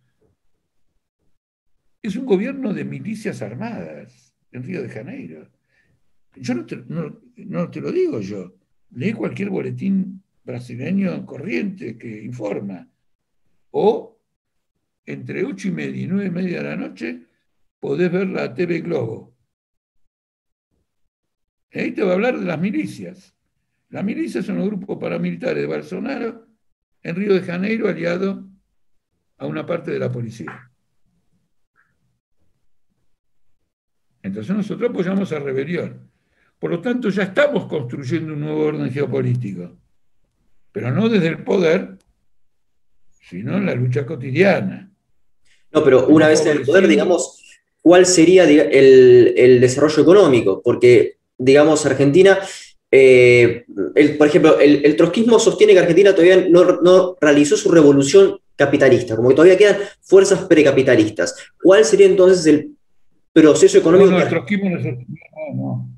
es un gobierno de milicias armadas en Río de Janeiro. Yo no te, lo digo yo. Lee cualquier boletín brasileño corriente que informa. O entre ocho y media y nueve y media de la noche podés ver la TV Globo. Ahí te va a hablar de las milicias. La milicia son los grupos paramilitares de Bolsonaro en Río de Janeiro aliado a una parte de la policía. Entonces nosotros apoyamos a rebelión. Por lo tanto, ya estamos construyendo un nuevo orden geopolítico, pero no desde el poder, sino en la lucha cotidiana. No, pero una vez en el poder, digamos, ¿cuál sería el, el desarrollo económico? Porque, digamos, Argentina eh, por ejemplo, el, trotskismo sostiene que Argentina todavía no, realizó su revolución capitalista, como que todavía quedan fuerzas precapitalistas. ¿Cuál sería entonces el proceso económico? No, el trotskismo no,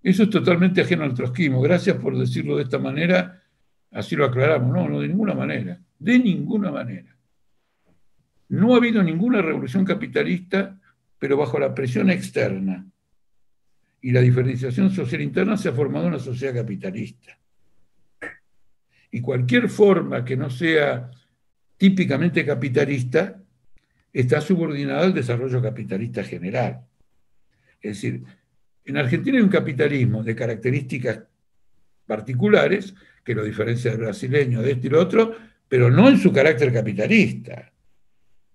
Eso es totalmente ajeno al trotskismo. Gracias por decirlo de esta manera. Así lo aclaramos, no, no, de ninguna manera, de ninguna manera. No ha habido ninguna revolución capitalista, pero bajo la presión externa y la diferenciación social interna se ha formado una sociedad capitalista. Y cualquier forma que no sea típicamente capitalista está subordinada al desarrollo capitalista general. Es decir, en Argentina hay un capitalismo de características particulares que lo diferencia del brasileño, de este y lo otro, pero no en su carácter capitalista.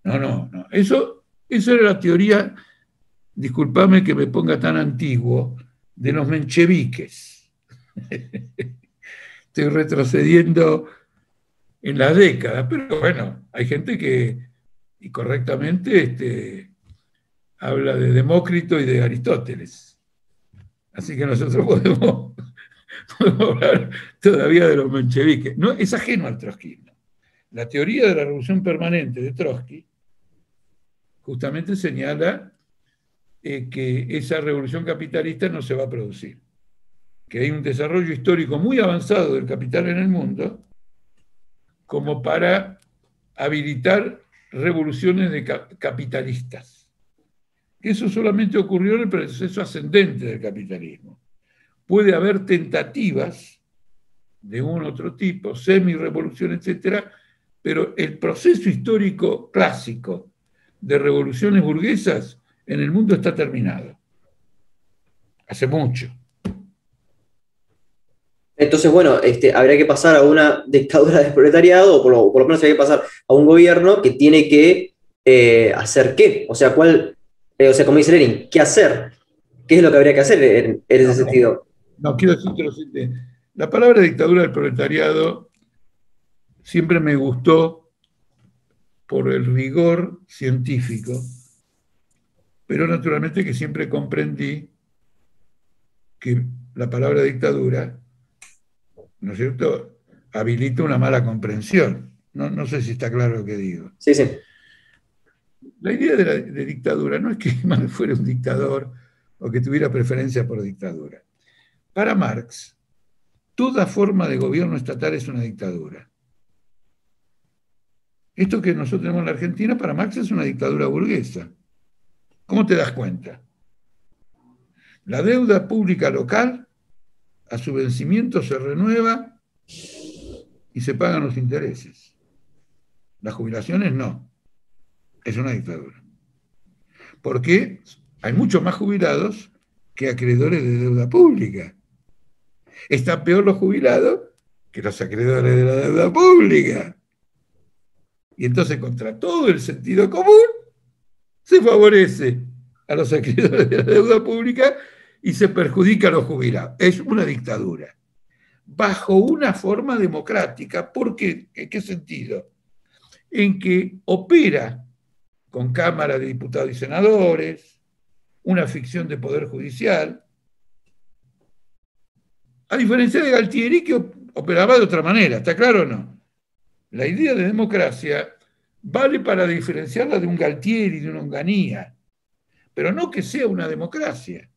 No, no, no. Eso, eso era la teoría, discúlpame que me ponga tan antiguo, de los mencheviques. estoy retrocediendo en las décadas, pero bueno, hay gente que, y correctamente, este, habla de Demócrito y de Aristóteles. Así que nosotros podemos, hablar todavía de los mencheviques. No, es ajeno al trotskismo. La teoría de la revolución permanente de Trotsky justamente señala eh, que esa revolución capitalista no se va a producir que hay un desarrollo histórico muy avanzado del capital en el mundo, como para habilitar revoluciones de capitalistas. Eso solamente ocurrió en el proceso ascendente del capitalismo. Puede haber tentativas de un otro tipo, semi-revolución, etcétera, pero el proceso histórico clásico de revoluciones burguesas en el mundo está terminado. Hace mucho. Entonces, bueno, este, habría que pasar a una dictadura del proletariado, o por lo, menos habría que pasar a un gobierno que tiene que eh, hacer qué. O sea, cuál, eh, o sea, como dice Lenin, ¿qué hacer? ¿Qué es lo que habría que hacer en, ese sentido? No, quiero decirte lo siguiente. La palabra dictadura del proletariado siempre me gustó por el rigor científico, pero naturalmente que siempre comprendí que la palabra dictadura ¿no es cierto?, habilita una mala comprensión. No, sé si está claro lo que digo. Sí, sí. La idea de, dictadura no es que Marx fuera un dictador o que tuviera preferencia por dictadura. Para Marx, toda forma de gobierno estatal es una dictadura. Esto que nosotros tenemos en la Argentina, para Marx es una dictadura burguesa. ¿Cómo te das cuenta? La deuda pública local a su vencimiento se renueva y se pagan los intereses. Las jubilaciones no. Es una dictadura. Porque hay muchos más jubilados que acreedores de deuda pública. Están peor los jubilados que los acreedores de la deuda pública. Y entonces, contra todo el sentido común, se favorece a los acreedores de la deuda pública y se perjudica a los jubilados. Es una dictadura. Bajo una forma democrática. ¿Por qué? ¿En qué sentido? En que opera con Cámara de Diputados y Senadores, una ficción de poder judicial, a diferencia de Galtieri que operaba de otra manera, ¿está claro o no? La idea de democracia vale para diferenciarla de un Galtieri, de una Onganía, pero no que sea una democracia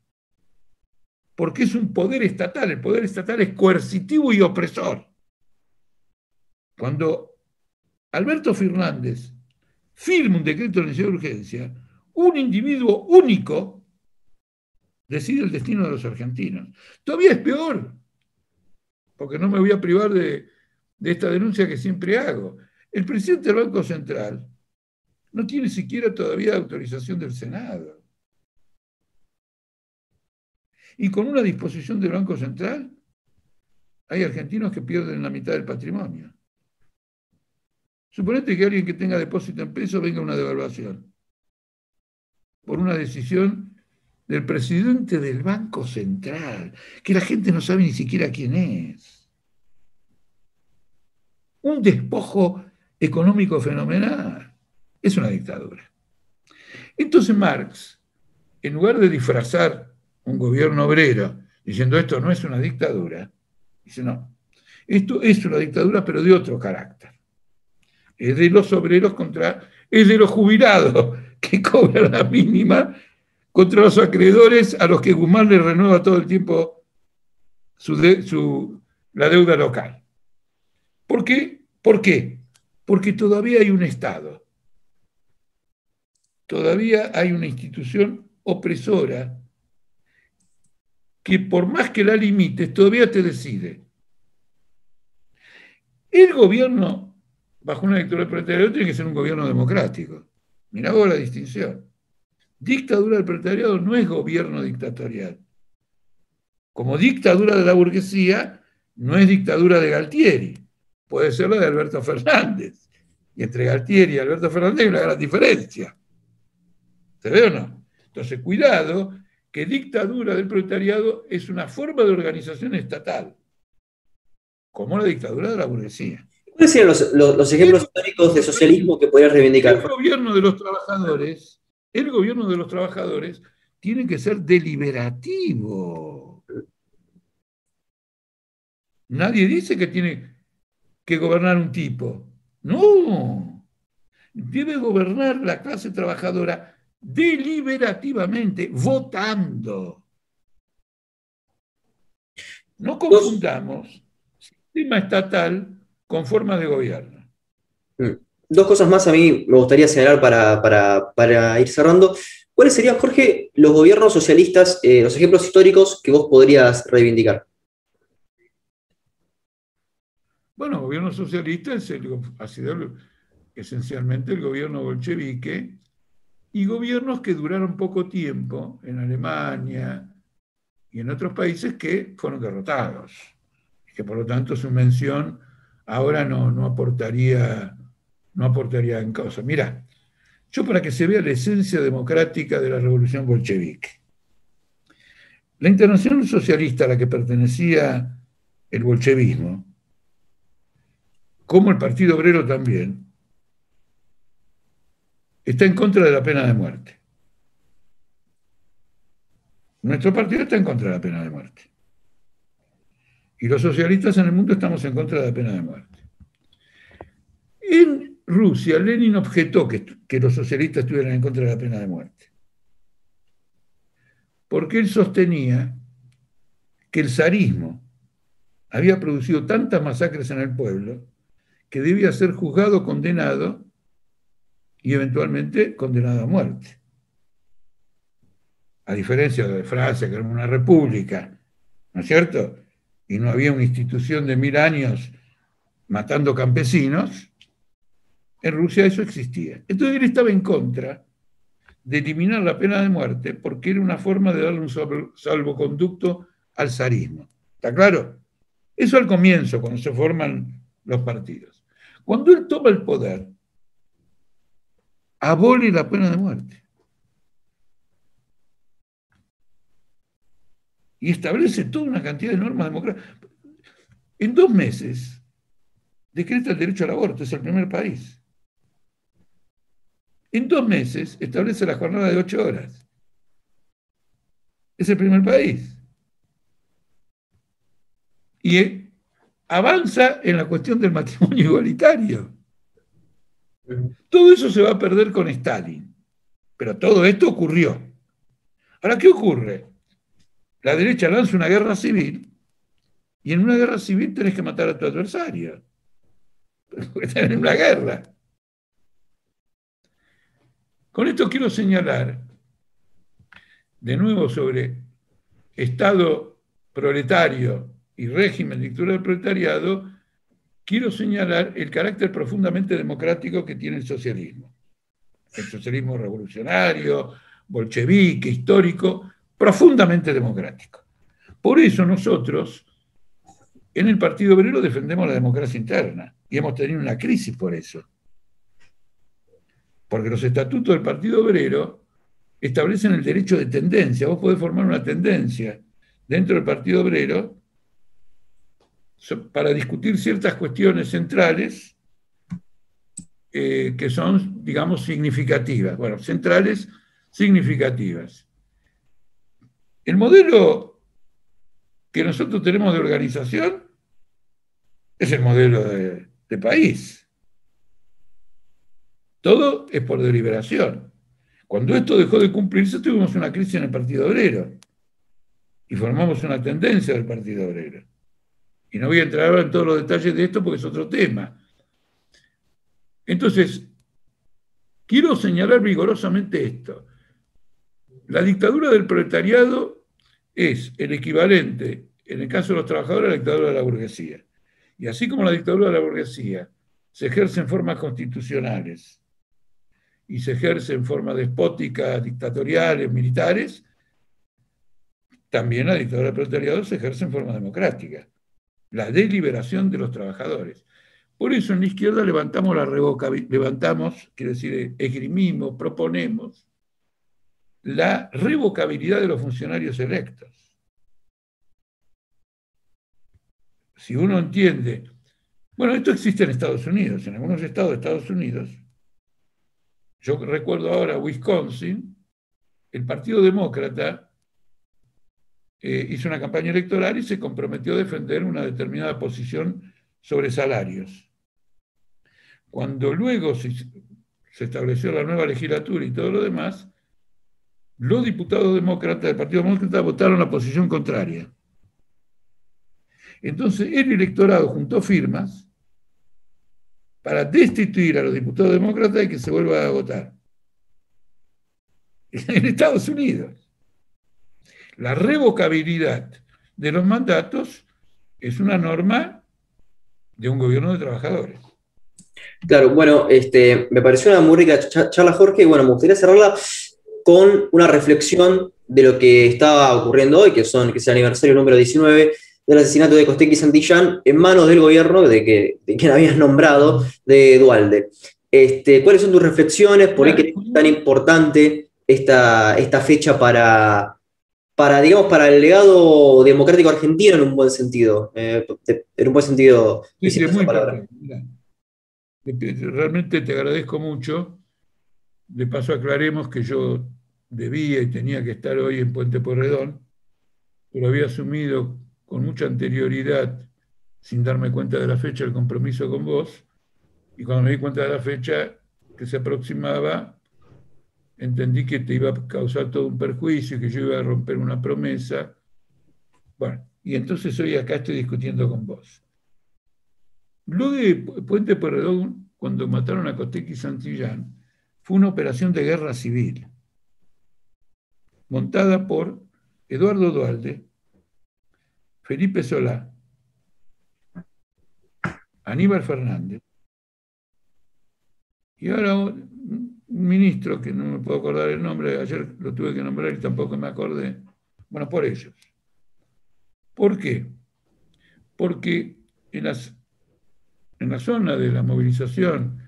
porque es un poder estatal. El poder estatal es coercitivo y opresor. Cuando Alberto Fernández firma un decreto de necesidad de urgencia, un individuo único decide el destino de los argentinos. Todavía es peor, porque no me voy a privar de, esta denuncia que siempre hago. El presidente del Banco Central no tiene siquiera todavía autorización del Senado y con una disposición del Banco Central, hay argentinos que pierden la mitad del patrimonio. Suponete que alguien que tenga depósito en pesos venga una devaluación por una decisión del presidente del Banco Central, que la gente no sabe ni siquiera quién es. Un despojo económico fenomenal. Es una dictadura. Entonces Marx, en lugar de disfrazar un gobierno obrero diciendo esto no es una dictadura, dice no, esto es una dictadura pero de otro carácter. Es de los obreros contra, es de los jubilados que cobran la mínima contra los acreedores a los que Guzmán le renueva todo el tiempo su, la deuda local. ¿Por qué? ¿Por qué? Porque todavía hay un Estado, todavía hay una institución opresora que por más que la limites, todavía te decide. El gobierno, bajo una lectura del proletariado, tiene que ser un gobierno democrático. Mirá vos la distinción. Dictadura del proletariado no es gobierno dictatorial. Como dictadura de la burguesía, no es dictadura de Galtieri. Puede ser la de Alberto Fernández. Y entre Galtieri y Alberto Fernández hay una gran diferencia. ¿Se ve o no? Entonces, cuidado, que dictadura del proletariado es una forma de organización estatal, como la dictadura de la burguesía. ¿Cuáles serían los, ejemplos históricos de socialismo que podrías reivindicar? El gobierno de los trabajadores, el gobierno de los trabajadores tiene que ser deliberativo. Nadie dice que tiene que gobernar un tipo. No. Debe gobernar la clase trabajadora deliberativamente, votando. No confundamos sistema estatal con forma de gobierno. Mm. Dos cosas más a mí me gustaría señalar para, ir cerrando. ¿Cuáles serían, Jorge, los gobiernos socialistas, eh, los ejemplos históricos que vos podrías reivindicar? Bueno, gobierno socialista ha sido esencialmente el gobierno bolchevique y gobiernos que duraron poco tiempo en Alemania y en otros países que fueron derrotados, y que por lo tanto su mención ahora no, no, aportaría, no aportaría en causa. Mira, yo para que se vea la esencia democrática de la revolución bolchevique, la internacional socialista a la que pertenecía el bolchevismo, como el Partido Obrero también, está en contra de la pena de muerte. Nuestro partido está en contra de la pena de muerte. Y los socialistas en el mundo estamos en contra de la pena de muerte. En Rusia, Lenin objetó que, los socialistas estuvieran en contra de la pena de muerte. Porque él sostenía que el zarismo había producido tantas masacres en el pueblo que debía ser juzgado, condenado y eventualmente condenado a muerte. A diferencia de Francia, que era una república, ¿no es cierto? Y no había una institución de mil años matando campesinos, en Rusia eso existía. Entonces él estaba en contra de eliminar la pena de muerte porque era una forma de darle un salvoconducto al zarismo. ¿Está claro? Eso al comienzo, cuando se forman los partidos. Cuando él toma el poder, abole la pena de muerte. Y establece toda una cantidad de normas democráticas. En dos meses decreta el derecho al aborto, es el primer país. En dos meses establece la jornada de ocho horas. Es el primer país. Y avanza en la cuestión del matrimonio igualitario. Todo eso se va a perder con Stalin. Pero todo esto ocurrió. Ahora, ¿qué ocurre? La derecha lanza una guerra civil y en una guerra civil tenés que matar a tu adversario. Porque en una guerra. Con esto quiero señalar, de nuevo sobre Estado proletario y régimen dictadura del proletariado, quiero señalar el carácter profundamente democrático que tiene el socialismo. El socialismo revolucionario, bolchevique, histórico, profundamente democrático. Por eso nosotros en el Partido Obrero defendemos la democracia interna y hemos tenido una crisis por eso. Porque los estatutos del Partido Obrero establecen el derecho de tendencia. Vos podés formar una tendencia dentro del Partido Obrero para discutir ciertas cuestiones centrales eh, que son, digamos, significativas. Bueno, centrales significativas. El modelo que nosotros tenemos de organización es el modelo de, de país. Todo es por deliberación. Cuando esto dejó de cumplirse, tuvimos una crisis en el Partido Obrero y formamos una tendencia del Partido Obrero Y no voy a entrar ahora en todos los detalles de esto porque es otro tema. Entonces, quiero señalar vigorosamente esto. La dictadura del proletariado es el equivalente, en el caso de los trabajadores, a la dictadura de la burguesía. Y así como la dictadura de la burguesía se ejerce en formas constitucionales y se ejerce en forma despótica, dictatoriales, militares, también la dictadura del proletariado se ejerce en forma democrática. La deliberación de los trabajadores. Por eso en la izquierda levantamos la levantamos, quiere decir, esgrimimos, proponemos la revocabilidad de los funcionarios electos. Si uno entiende, bueno, esto existe en Estados Unidos, en algunos estados de Estados Unidos, yo recuerdo ahora Wisconsin, el Partido Demócrata eh, hizo una campaña electoral y se comprometió a defender una determinada posición sobre salarios. Cuando luego se, estableció la nueva legislatura y todo lo demás, los diputados demócratas del Partido Demócrata votaron la posición contraria. Entonces el electorado juntó firmas para destituir a los diputados demócratas y que se vuelva a votar. En Estados Unidos. La revocabilidad de los mandatos es una norma de un gobierno de trabajadores. Claro, bueno, este, me pareció una muy rica charla, Jorge, y bueno, me gustaría cerrarla con una reflexión de lo que estaba ocurriendo hoy, que, son, que es el aniversario número 19 del asesinato de Costequi Santillán en manos del gobierno de, que, de quien habías nombrado, de Dualde. Este, ¿Cuáles son tus reflexiones? ¿Por qué es tan importante esta, esta fecha para, para, digamos, para el legado democrático argentino en un buen sentido? Eh, en un buen sentido. Sí, muy palabra. Realmente te agradezco mucho. De paso aclaremos que yo debía y tenía que estar hoy en Puente Porredón, pero había asumido con mucha anterioridad, sin darme cuenta de la fecha, el compromiso con vos, y cuando me di cuenta de la fecha que se aproximaba, entendí que te iba a causar todo un perjuicio, que yo iba a romper una promesa. Bueno, y entonces hoy acá estoy discutiendo con vos. Lo de Puente Porredón, cuando mataron a Cotequi Santillán, fue una operación de guerra civil, montada por Eduardo Dualde, Felipe Solá, Aníbal Fernández, y ahora un ministro que no me puedo acordar el nombre, ayer lo tuve que nombrar y tampoco me acordé, bueno, por ellos. ¿Por qué? Porque en, en la zona de la movilización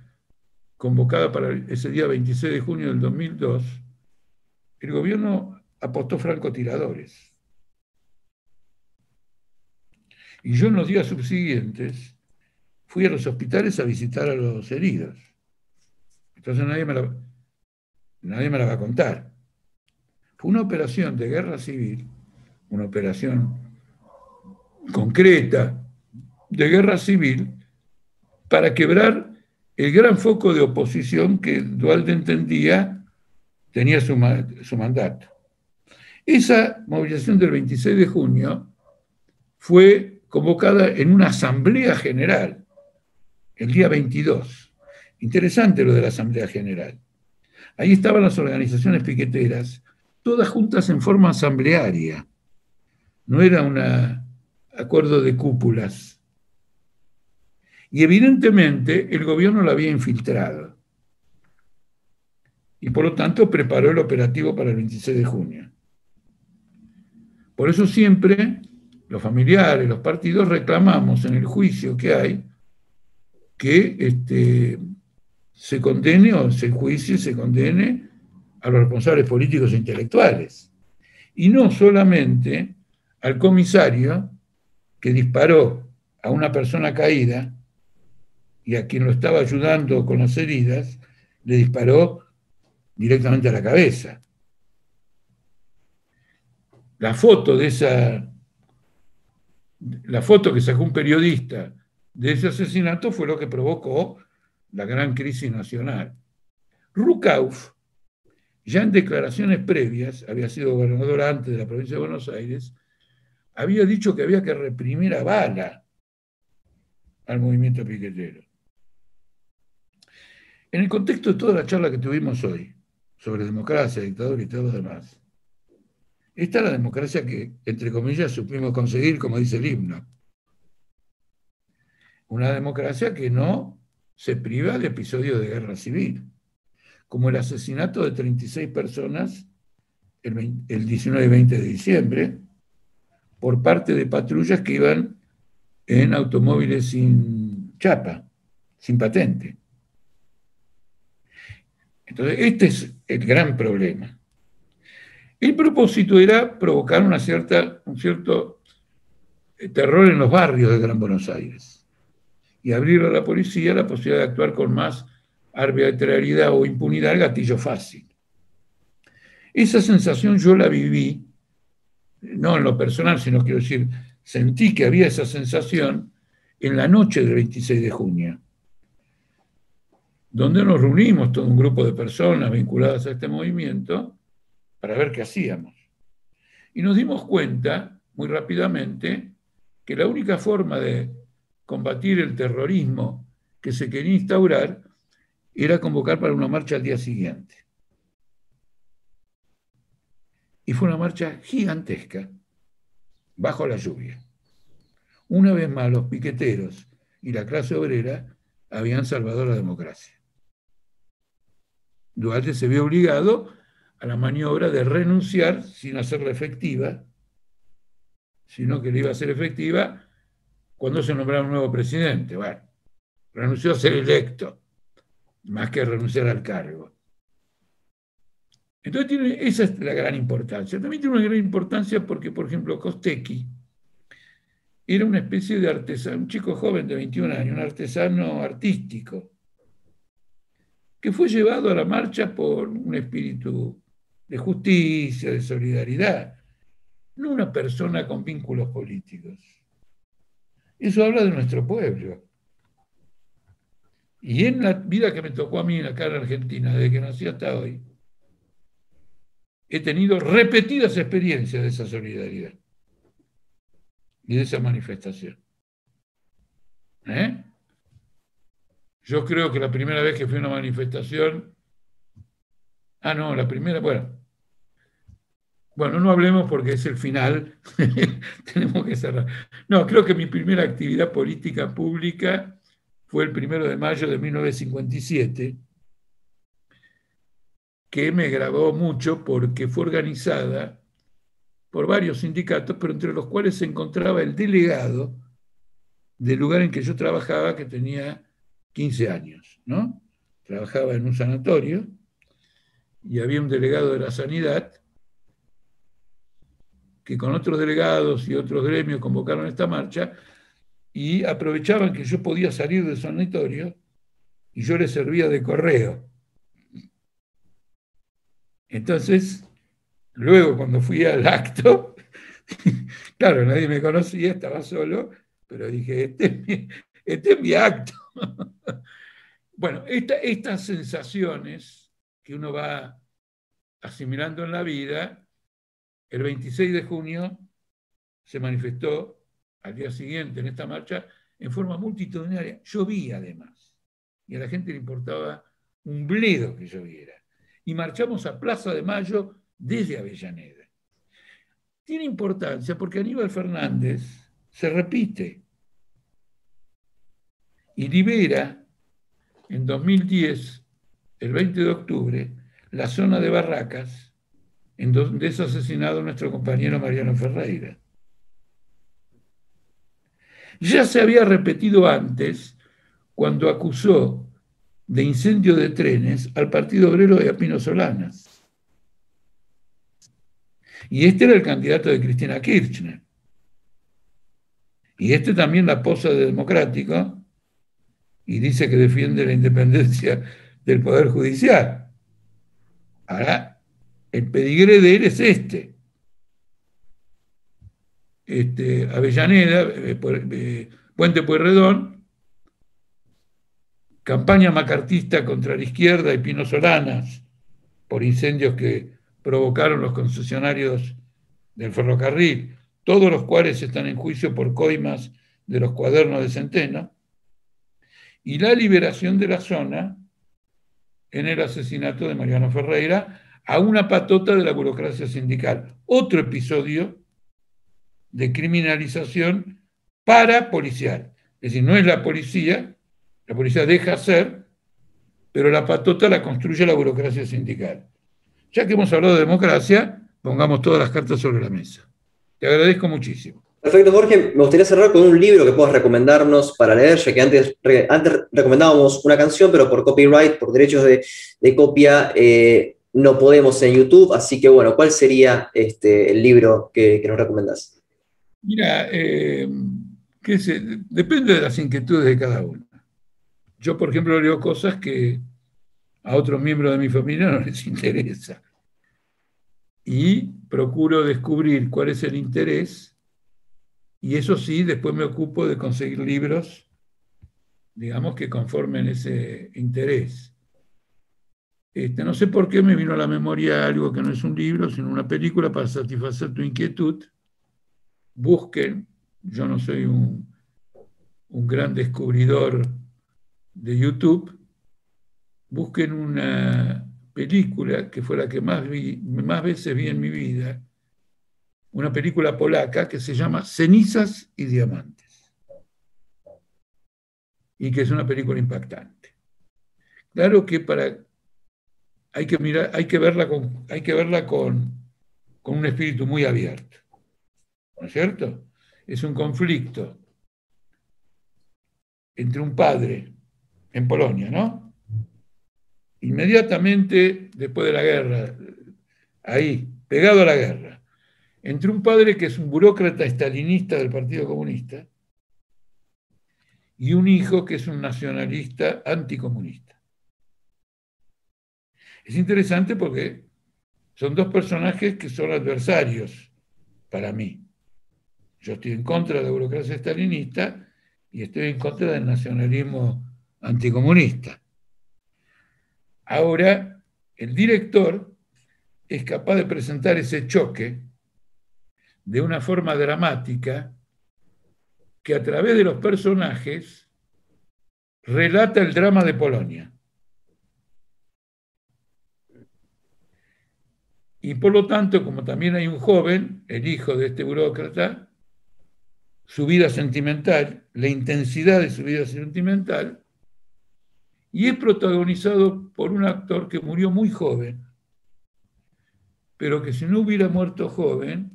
convocada para ese día 26 de junio del 2002, el gobierno apostó francotiradores. Y yo en los días subsiguientes fui a los hospitales a visitar a los heridos. Entonces nadie me la, nadie me la va a contar. Fue una operación de guerra civil, una operación concreta de guerra civil para quebrar el gran foco de oposición que Dualde entendía tenía su, su mandato. Esa movilización del 26 de junio fue convocada en una asamblea general el día 22. Interesante lo de la asamblea general. Ahí estaban las organizaciones piqueteras, todas juntas en forma asamblearia. No era un acuerdo de cúpulas. Y evidentemente el gobierno la había infiltrado. Y por lo tanto preparó el operativo para el 26 de junio. Por eso siempre los familiares, los partidos, reclamamos en el juicio que hay que este, se condene o se juicie, se condene a los responsables políticos e intelectuales. Y no solamente al comisario que disparó a una persona caída y a quien lo estaba ayudando con las heridas, le disparó directamente a la cabeza. La foto de esa la foto que sacó un periodista de ese asesinato fue lo que provocó la gran crisis nacional. Rukauf, ya en declaraciones previas, había sido gobernador antes de la provincia de Buenos Aires, había dicho que había que reprimir a bala al movimiento piquetero. En el contexto de toda la charla que tuvimos hoy sobre democracia, dictadura y todo lo demás, está la democracia que, entre comillas, supimos conseguir, como dice el himno. Una democracia que no se priva de episodios de guerra civil, como el asesinato de 36 personas el, 19 y 20 de diciembre por parte de patrullas que iban en automóviles sin chapa, sin patente. Entonces, este es el gran problema. El propósito era provocar una cierta, un cierto eh, terror en los barrios de Gran Buenos Aires y abrir a la policía la posibilidad de actuar con más arbitrariedad o impunidad gatillo fácil. Esa sensación yo la viví, no en lo personal, sino quiero decir, sentí que había esa sensación en la noche del 26 de junio donde nos reunimos todo un grupo de personas vinculadas a este movimiento para ver qué hacíamos. Y nos dimos cuenta muy rápidamente que la única forma de combatir el terrorismo que se quería instaurar era convocar para una marcha al día siguiente. Y fue una marcha gigantesca, bajo la lluvia. Una vez más, los piqueteros y la clase obrera habían salvado la democracia. Duarte se vio obligado a la maniobra de renunciar sin hacerla efectiva, sino que le iba a ser efectiva cuando se nombrara un nuevo presidente. Bueno, renunció a ser electo, más que renunciar al cargo. Entonces tiene, esa es la gran importancia. También tiene una gran importancia porque, por ejemplo, Kosteki era una especie de artesano, un chico joven de 21 años, un artesano artístico, que fue llevado a la marcha por un espíritu de justicia, de solidaridad, no una persona con vínculos políticos. Eso habla de nuestro pueblo. Y en la vida que me tocó a mí acá en Argentina, desde que nací hasta hoy, he tenido repetidas experiencias de esa solidaridad y de esa manifestación. ¿Eh? Yo creo que la primera vez que fui a una manifestación, ah, no, la primera, bueno, bueno, no hablemos porque es el final, tenemos que cerrar. No, creo que mi primera actividad política pública fue el primero de mayo de 1957, que me grabó mucho porque fue organizada por varios sindicatos, pero entre los cuales se encontraba el delegado del lugar en que yo trabajaba, que tenía 15 años, ¿no? Trabajaba en un sanatorio y había un delegado de la sanidad que con otros delegados y otros gremios convocaron esta marcha y aprovechaban que yo podía salir del sanatorio y yo les servía de correo. Entonces, luego cuando fui al acto, claro, nadie me conocía, estaba solo, pero dije, este es mi, este es mi acto. bueno, estas sensaciones que uno va asimilando en la vida, el 26 de junio se manifestó al día siguiente en esta marcha en forma multitudinaria. Llovía además, y a la gente le importaba un bledo que lloviera. Y marchamos a Plaza de Mayo desde Avellaneda. Tiene importancia porque Aníbal Fernández se repite y libera en 2010, el 20 de octubre, la zona de Barracas, en donde es asesinado nuestro compañero Mariano Ferreira. Ya se había repetido antes cuando acusó de incendio de trenes al Partido Obrero de Apino Solanas. Y este era el candidato de Cristina Kirchner. Y este también la posa de democrático, y dice que defiende la independencia del Poder Judicial. Ahora, el pedigree de él es este. este Avellaneda, eh, eh, Puente Pueyrredón, campaña macartista contra la izquierda y Pino Solanas por incendios que provocaron los concesionarios del ferrocarril, todos los cuales están en juicio por coimas de los cuadernos de Centeno y la liberación de la zona en el asesinato de Mariano Ferreira a una patota de la burocracia sindical. Otro episodio de criminalización para policial. Es decir, no es la policía, la policía deja ser, pero la patota la construye la burocracia sindical. Ya que hemos hablado de democracia, pongamos todas las cartas sobre la mesa. Te agradezco muchísimo. Perfecto, Jorge. Me gustaría cerrar con un libro que puedas recomendarnos para leer, ya que antes, antes recomendábamos una canción, pero por copyright, por derechos de, copia, eh, no podemos en YouTube. Así que, bueno, ¿cuál sería este, el libro que, nos recomendás? Mira, eh, depende de las inquietudes de cada uno. Yo, por ejemplo, leo cosas que a otros miembros de mi familia no les interesa. Y procuro descubrir cuál es el interés. Y eso sí, después me ocupo de conseguir libros, digamos, que conformen ese interés. Este, no sé por qué me vino a la memoria algo que no es un libro, sino una película para satisfacer tu inquietud. Busquen, yo no soy un, un gran descubridor de YouTube, busquen una película que fue la que más, más veces vi en mi vida, una película polaca que se llama Cenizas y Diamantes, y que es una película impactante. Claro que para hay que mirar, hay que verla con, hay que verla con, con un espíritu muy abierto. ¿No es cierto? Es un conflicto entre un padre en Polonia, ¿no? Inmediatamente después de la guerra, ahí, pegado a la guerra, entre un padre que es un burócrata estalinista del Partido Comunista y un hijo que es un nacionalista anticomunista. Es interesante porque son dos personajes que son adversarios para mí. Yo estoy en contra de la burocracia estalinista y estoy en contra del nacionalismo anticomunista. Ahora, el director es capaz de presentar ese choque de una forma dramática que a través de los personajes relata el drama de Polonia. Y por lo tanto, como también hay un joven, el hijo de este burócrata, su vida sentimental, la intensidad de su vida sentimental, y es protagonizado por un actor que murió muy joven, pero que si no hubiera muerto joven,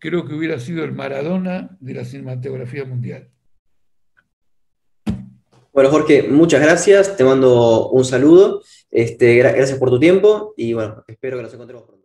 creo que hubiera sido el Maradona de la cinematografía mundial. Bueno, Jorge, muchas gracias, te mando un saludo, este, gracias por tu tiempo y bueno, espero que nos encontremos pronto.